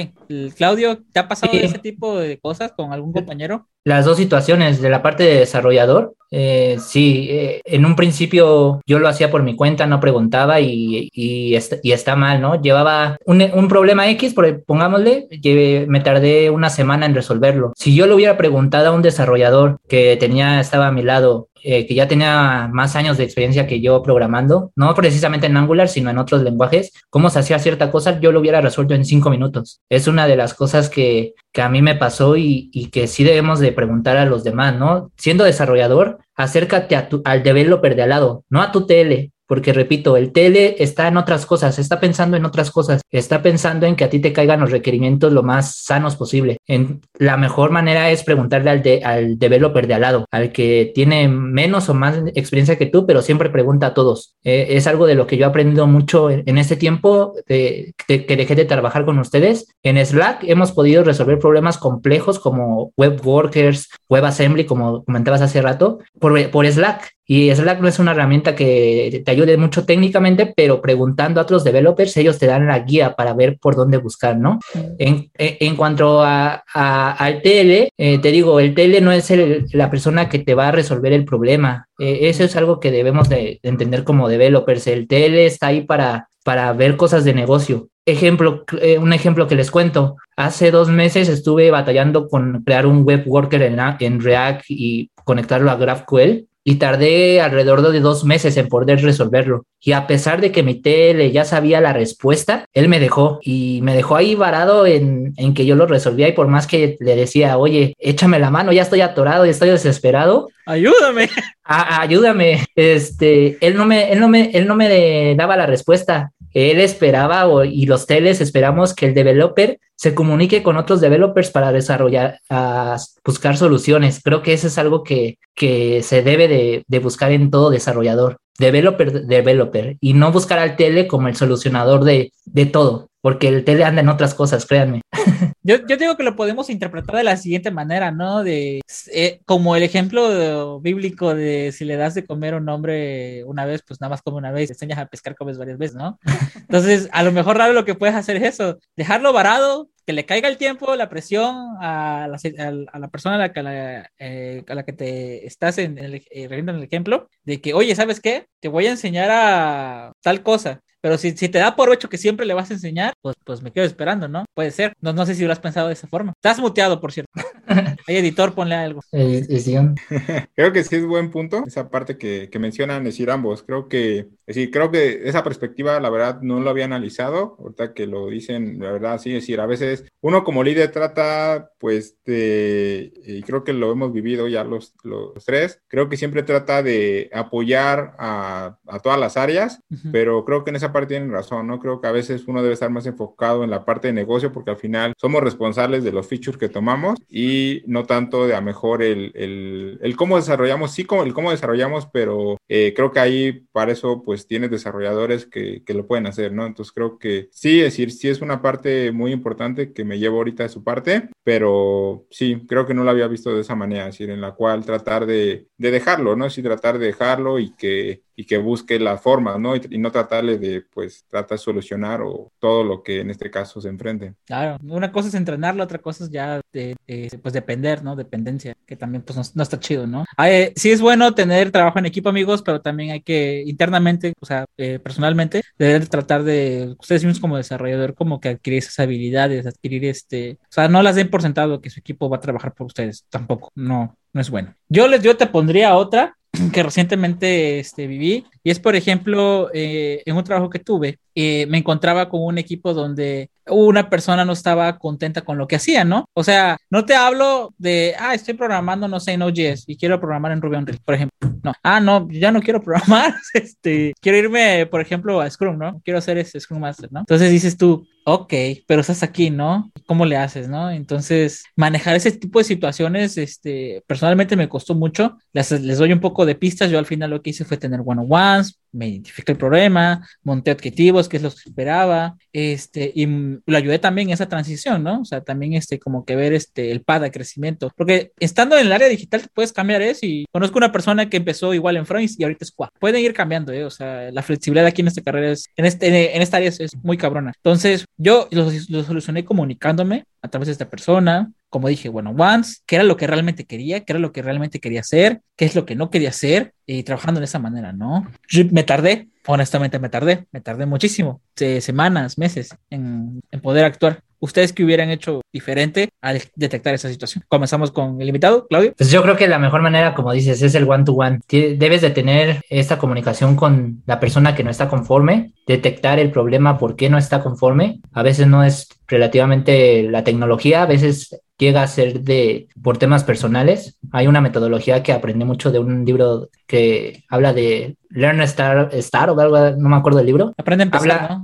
Claudio, ¿te ha pasado ese tipo de cosas con algún compañero? Las dos situaciones, de la parte de desarrollador, eh, sí, eh, en un principio yo lo hacía por mi cuenta, no preguntaba y, y, está, mal, ¿no? Llevaba un, un problema X, por, pongámosle, me tardé una semana en resolverlo. Si yo le hubiera preguntado a un desarrollador que tenía, estaba a mi lado, eh, que ya tenía más años de experiencia que yo programando, no precisamente en Angular, sino en otros lenguajes, cómo se hacía cierta cosa, yo lo hubiera resuelto en cinco minutos. Es una de las cosas que, que a mí me pasó y, que sí debemos de preguntar a los demás, ¿no? Siendo desarrollador, acércate a tu, al developer de al lado, no a tu TL, porque repito, el tele está en otras cosas, está pensando en otras cosas, está pensando en que a ti te caigan los requerimientos lo más sanos posible. En, la mejor manera es preguntarle al, de, al developer de al lado, al que tiene menos o más experiencia que tú, pero siempre pregunta a todos. Eh, es algo de lo que yo he aprendido mucho en, este tiempo de, de, que dejé de trabajar con ustedes. En Slack hemos podido resolver problemas complejos como web workers, WebAssembly, como comentabas hace rato, por, por Slack. Y Slack no es una herramienta que te ayude mucho técnicamente, pero preguntando a otros developers, ellos te dan la guía para ver por dónde buscar, ¿no? En, en cuanto a, a, al TL, eh, te digo, el TL no es el, la persona que te va a resolver el problema. Eh, eso es algo que debemos de, de entender como developers. El TL está ahí para, para ver cosas de negocio. Ejemplo, eh, un ejemplo que les cuento. Hace dos meses estuve batallando con crear un web worker en, en React y conectarlo a GraphQL y tardé alrededor de dos meses en poder resolverlo. Y a pesar de que mi tele ya sabía la respuesta, él me dejó y me dejó ahí varado en, en que yo lo resolvía y por más que le decía, oye, échame la mano, ya estoy atorado y estoy desesperado. Ayúdame. A, ayúdame. Este, él no me, él no me, él no me daba la respuesta él esperaba y los teles esperamos que el developer se comunique con otros developers para desarrollar, buscar soluciones. Creo que eso es algo que, que se debe de, de buscar en todo desarrollador developer, developer, y no buscar al tele como el solucionador de, de todo, porque el tele anda en otras cosas, créanme. Yo, yo digo que lo podemos interpretar de la siguiente manera, ¿no? De eh, como el ejemplo bíblico de si le das de comer a un hombre una vez, pues nada más come una vez, te enseñas a pescar, comes varias veces, ¿no? Entonces, a lo mejor raro lo que puedes hacer es eso, dejarlo varado, que le caiga el tiempo, la presión a la, a, la persona a la, que, eh, a la que te estás en el, eh, en el ejemplo, de que, oye, ¿sabes qué? Te voy a enseñar a tal cosa. Pero si, si, te da por hecho que siempre le vas a enseñar, pues, pues me quedo esperando, ¿no? Puede ser. No, no sé si lo has pensado de esa forma. Estás muteado, por cierto. Hay editor, ponle algo. creo que sí es buen punto esa parte que, que mencionan, decir ambos. Creo que, sí, creo que esa perspectiva, la verdad, no lo había analizado. Ahorita que lo dicen, la verdad, sí, es decir, a veces uno como líder trata, pues, de, y creo que lo hemos vivido ya los, los tres, creo que siempre trata de apoyar a, a todas las áreas, pero creo que en esa parte tienen razón, ¿no? Creo que a veces uno debe estar más enfocado en la parte de negocio porque al final somos responsables de los features que tomamos y no tanto de a mejor el, el, cómo desarrollamos, sí, el cómo desarrollamos, pero eh, creo que ahí para eso pues tienes desarrolladores que, que, lo pueden hacer, ¿no? Entonces creo que sí, es decir, sí es una parte muy importante que me llevo ahorita de su parte, pero sí, creo que no lo había visto de esa manera, es decir, en la cual tratar de, de dejarlo, ¿no? Sí, tratar de dejarlo y que y que busque la forma, ¿no? Y, no tratarle de, pues, tratar de solucionar o todo lo que en este caso se enfrente. Claro, una cosa es entrenarlo, otra cosa es ya, de, pues, depender, ¿no? Dependencia, que también, pues, no, está chido, ¿no? sí es bueno tener trabajo en equipo, amigos, pero también hay que internamente, o sea, eh, personalmente, tratar de, ustedes mismos como desarrollador, como que adquirir esas habilidades, adquirir este, o sea, no las den por sentado que su equipo va a trabajar por ustedes, tampoco, no, no es bueno. Yo les, yo te pondría otra, que recientemente este, viví. Y es, por ejemplo, eh, en un trabajo que tuve, eh, me encontraba con un equipo donde una persona no estaba contenta con lo que hacía, ¿no? O sea, no te hablo de, ah, estoy programando, no sé, en Node.js y quiero programar en Ruby on Rails, por ejemplo. No, ah, no, ya no quiero programar, este, quiero irme, por ejemplo, a Scrum, ¿no? Quiero hacer ese Scrum Master, ¿no? Entonces dices tú, ok, pero estás aquí, ¿no? ¿Cómo le haces, no? Entonces, manejar ese tipo de situaciones, este, personalmente me costó mucho. Les, doy un poco de pistas. Yo al final lo que hice fue tener one-on-ones, me identifiqué el problema, monté objetivos, que es lo que esperaba, este, y lo ayudé también en esa transición, ¿no? O sea, también este, como que ver este, el pad de crecimiento, porque estando en el área digital puedes cambiar eso y conozco una persona que empezó igual en Front y ahorita es Quad. Pueden ir cambiando, ¿eh? O sea, la flexibilidad aquí en esta carrera es, en, este, en esta área es, muy cabrona. Entonces, yo lo, lo solucioné comunicándome a través de esta persona, como dije, bueno, once, qué era lo que realmente quería, qué era lo que realmente quería hacer, qué es lo que no quería hacer y trabajando de esa manera, ¿no? me tardé, honestamente me tardé, me tardé muchísimo, semanas, meses en, en poder actuar. ¿Ustedes qué hubieran hecho diferente al detectar esa situación? Comenzamos con el invitado, Claudio. Pues yo creo que la mejor manera, como dices, es el one-to-one. Debes de tener esta comunicación con la persona que no está conforme, detectar el problema, por qué no está conforme. A veces no es relativamente la tecnología, a veces llega a ser de por temas personales. Hay una metodología que aprendí mucho de un libro que habla de Learn Star, Star o algo, no me acuerdo del libro. Aprende a habla,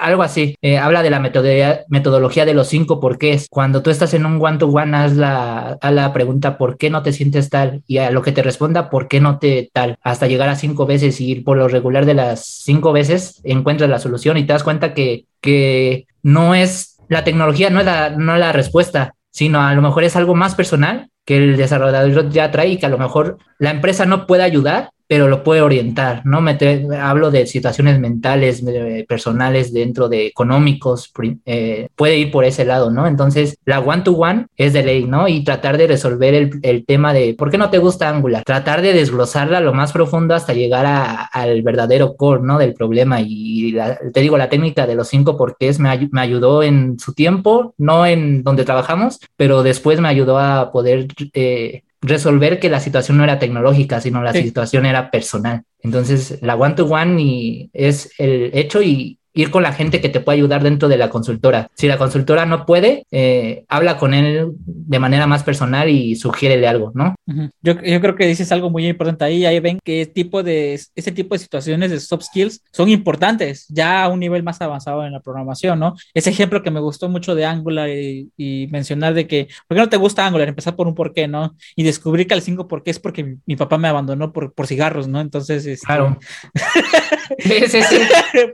Algo así. Eh, habla de la metodología, metodología de los cinco porqués. Cuando tú estás en un one-to-one, haz la, a la pregunta ¿por qué no te sientes tal? Y a lo que te responda ¿por qué no te tal? Hasta llegar a cinco veces y por lo regular de las cinco veces encuentras la solución y te das cuenta que, que no es la tecnología, no es la, no es la respuesta, sino a lo mejor es algo más personal que el desarrollador ya trae y que a lo mejor la empresa no puede ayudar, pero lo puede orientar, ¿no? Me hablo de situaciones mentales, personales, dentro de económicos, eh, puede ir por ese lado, ¿no? Entonces, la one-to-one es de ley, ¿no? Y tratar de resolver el, el, tema de por qué no te gusta Angular, tratar de desglosarla lo más profundo hasta llegar al verdadero core, ¿no? Del problema. Y te digo, la técnica de los cinco porqués me, me ayudó en su tiempo, no en donde trabajamos, pero después me ayudó a poder... Eh, resolver que la situación no era tecnológica, sino la situación era personal. Entonces, la one-to-one y es el hecho y ir con la gente que te puede ayudar dentro de la consultora. Si la consultora no puede, eh, habla con él de manera más personal y sugiérele algo, ¿no? yo, yo, creo que dices algo muy importante ahí. Ahí ven que tipo de, ese tipo de situaciones de soft skills son importantes ya a un nivel más avanzado en la programación, ¿no? Ese ejemplo que me gustó mucho de Angular y, mencionar de que, ¿por qué no te gusta Angular? Empezar por un por qué, ¿no? Y descubrir que el 5 por qué es porque mi, papá me abandonó por, por cigarros, ¿no? Entonces, este... claro. sí, sí, sí.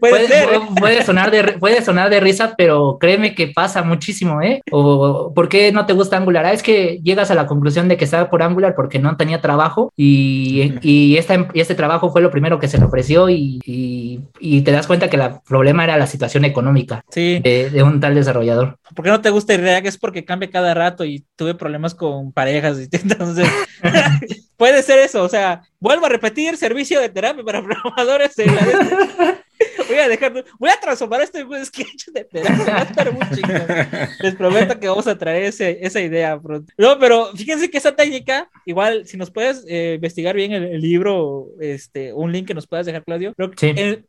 puede, puede, sonar de, puede sonar de risa, pero créeme que pasa muchísimo, ¿eh? O ¿por qué no te gusta Angular? Ah, es que llegas a la conclusión de que estaba por Angular porque no tenía trabajo y, y, esta, y este trabajo fue lo primero que se le ofreció y, y, te das cuenta que el problema era la situación económica de, de, un tal desarrollador. ¿Por qué no te gusta React? Es porque cambia cada rato y tuve problemas con parejas, entonces puede ser eso, o sea, vuelvo a repetir, servicio de terapia para programadores. voy a dejar, voy a transformar un sketch de terapia, va a estar muy chido. Les prometo que vamos a traer ese, esa idea pronto. No, pero fíjense que esa técnica, igual, si nos puedes eh, investigar bien el, libro, este, un link que nos puedas dejar, Claudio,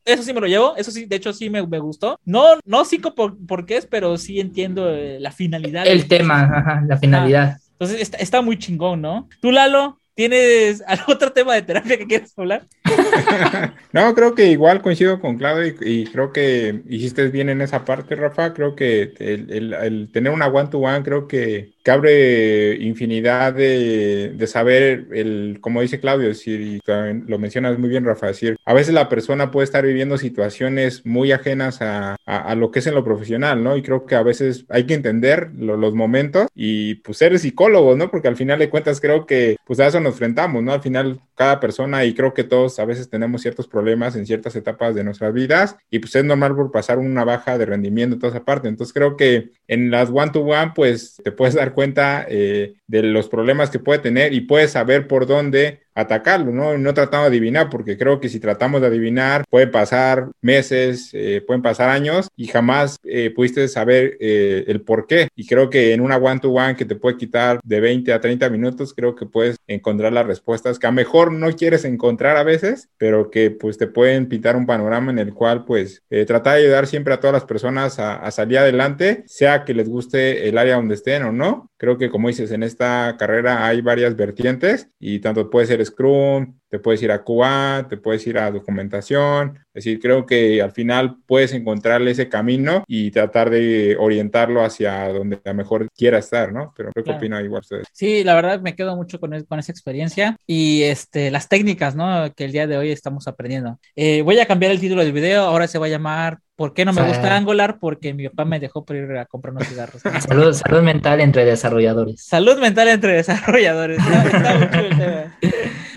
eso sí me lo llevo, eso sí, de hecho sí me, me gustó. No, no cinco por, por qué es, pero sí entiendo eh, la finalidad. El tema, la finalidad. entonces está, está muy chingón, ¿no? Tú, Lalo, ¿Tienes algún otro tema de terapia que quieras hablar? no, creo que igual coincido con Claudio y, creo que hiciste bien en esa parte, Rafa. Creo que el, tener una one-to-one, creo que, abre infinidad de, saber, el, como dice Claudio, si lo mencionas muy bien, Rafa, decir, a veces la persona puede estar viviendo situaciones muy ajenas a, lo que es en lo profesional, ¿no? Y creo que a veces hay que entender los momentos y pues ser psicólogo, ¿no? Porque al final de cuentas creo que pues a eso nos enfrentamos, ¿no? Al final cada persona y creo que todos a veces tenemos ciertos problemas en ciertas etapas de nuestras vidas y pues es normal por pasar una baja de rendimiento toda esa parte. Entonces creo que en las one-to-one pues te puedes dar cuenta eh, de los problemas que puede tener y puedes saber por dónde atacarlo, ¿no? No tratando de adivinar, porque creo que si tratamos de adivinar, puede pasar meses, eh, pueden pasar años y jamás eh, pudiste saber eh, el por qué. Y creo que en una one-to-one que te puede quitar de 20 a 30 minutos, creo que puedes encontrar las respuestas que a mejor no quieres encontrar a veces, pero que pues te pueden pintar un panorama en el cual pues tratar de ayudar siempre a todas las personas a, a salir adelante, sea que les guste el área donde estén o no. Creo que como dices, en esta carrera hay varias vertientes y tanto puede ser Scrum, te puedes ir a QA, te puedes ir a documentación. Es decir, creo que al final puedes encontrarle ese camino y tratar de orientarlo hacia donde a mejor quiera estar, ¿no? Pero creo que opina igual ustedes. Sí, la verdad me quedo mucho con, con esa experiencia y este, las técnicas, ¿no? Que el día de hoy estamos aprendiendo. Eh, voy a cambiar el título del video, ahora se va a llamar ¿Por qué no me gusta Angular? Porque mi papá me dejó por ir a comprar unos cigarros. Salud, salud mental entre desarrolladores. Salud mental entre desarrolladores.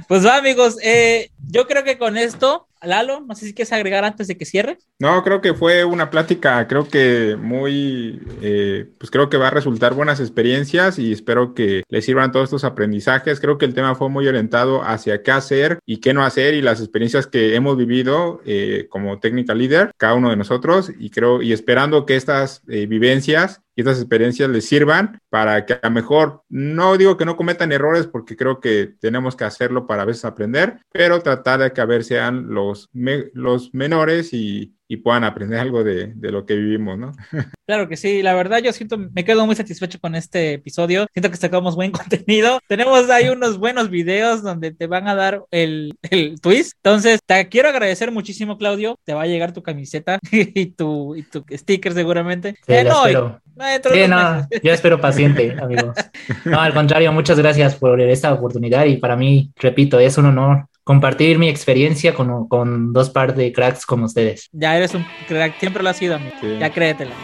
Pues va, amigos. Eh, yo creo que con esto, Lalo, no sé si quieres agregar antes de que cierre. No, creo que fue una plática, creo que muy, eh, pues creo que va a resultar buenas experiencias y espero que les sirvan todos estos aprendizajes. Creo que el tema fue muy orientado hacia qué hacer y qué no hacer y las experiencias que hemos vivido eh, como técnica líder, cada uno de nosotros, y creo, y esperando que estas vivencias y estas experiencias les sirvan para que a lo mejor, no digo que no cometan errores porque creo que tenemos que hacerlo para a veces aprender, pero tratar de que a ver sean los, los menores y, y puedan aprender algo de, de, lo que vivimos, ¿no? Claro que sí, la verdad yo siento, me quedo muy satisfecho con este episodio, siento que sacamos buen contenido, tenemos ahí unos buenos videos donde te van a dar el, el twist, entonces te quiero agradecer muchísimo Claudio, te va a llegar tu camiseta y tu, y tu sticker seguramente. Sí, eh, no, espero. no, yo espero paciente, amigos. No, al contrario, muchas gracias por esta oportunidad y para mí, repito, es un honor compartir mi experiencia con, con dos par de cracks como ustedes. Ya eres un crack, siempre lo has sido, amigo. Ya créetela.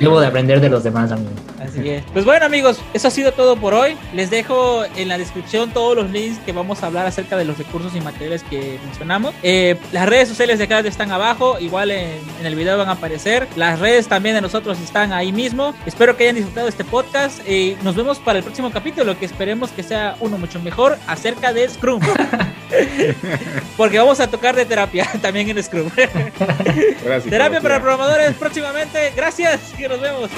Debo de aprender de los demás, amigo. Así es. Pues bueno, amigos, eso ha sido todo por hoy. Les dejo en la descripción todos los links que vamos a hablar acerca de los recursos y materiales que mencionamos. Eh, las redes sociales de cada están abajo, igual en, el video van a aparecer. Las redes también de nosotros están ahí mismo. Espero que hayan disfrutado este podcast y nos vemos para el próximo capítulo, que esperemos que sea uno mucho mejor acerca de Scrum. Porque vamos a tocar de terapia también en Scrum. terapia para programadores próximamente. Gracias y nos vemos.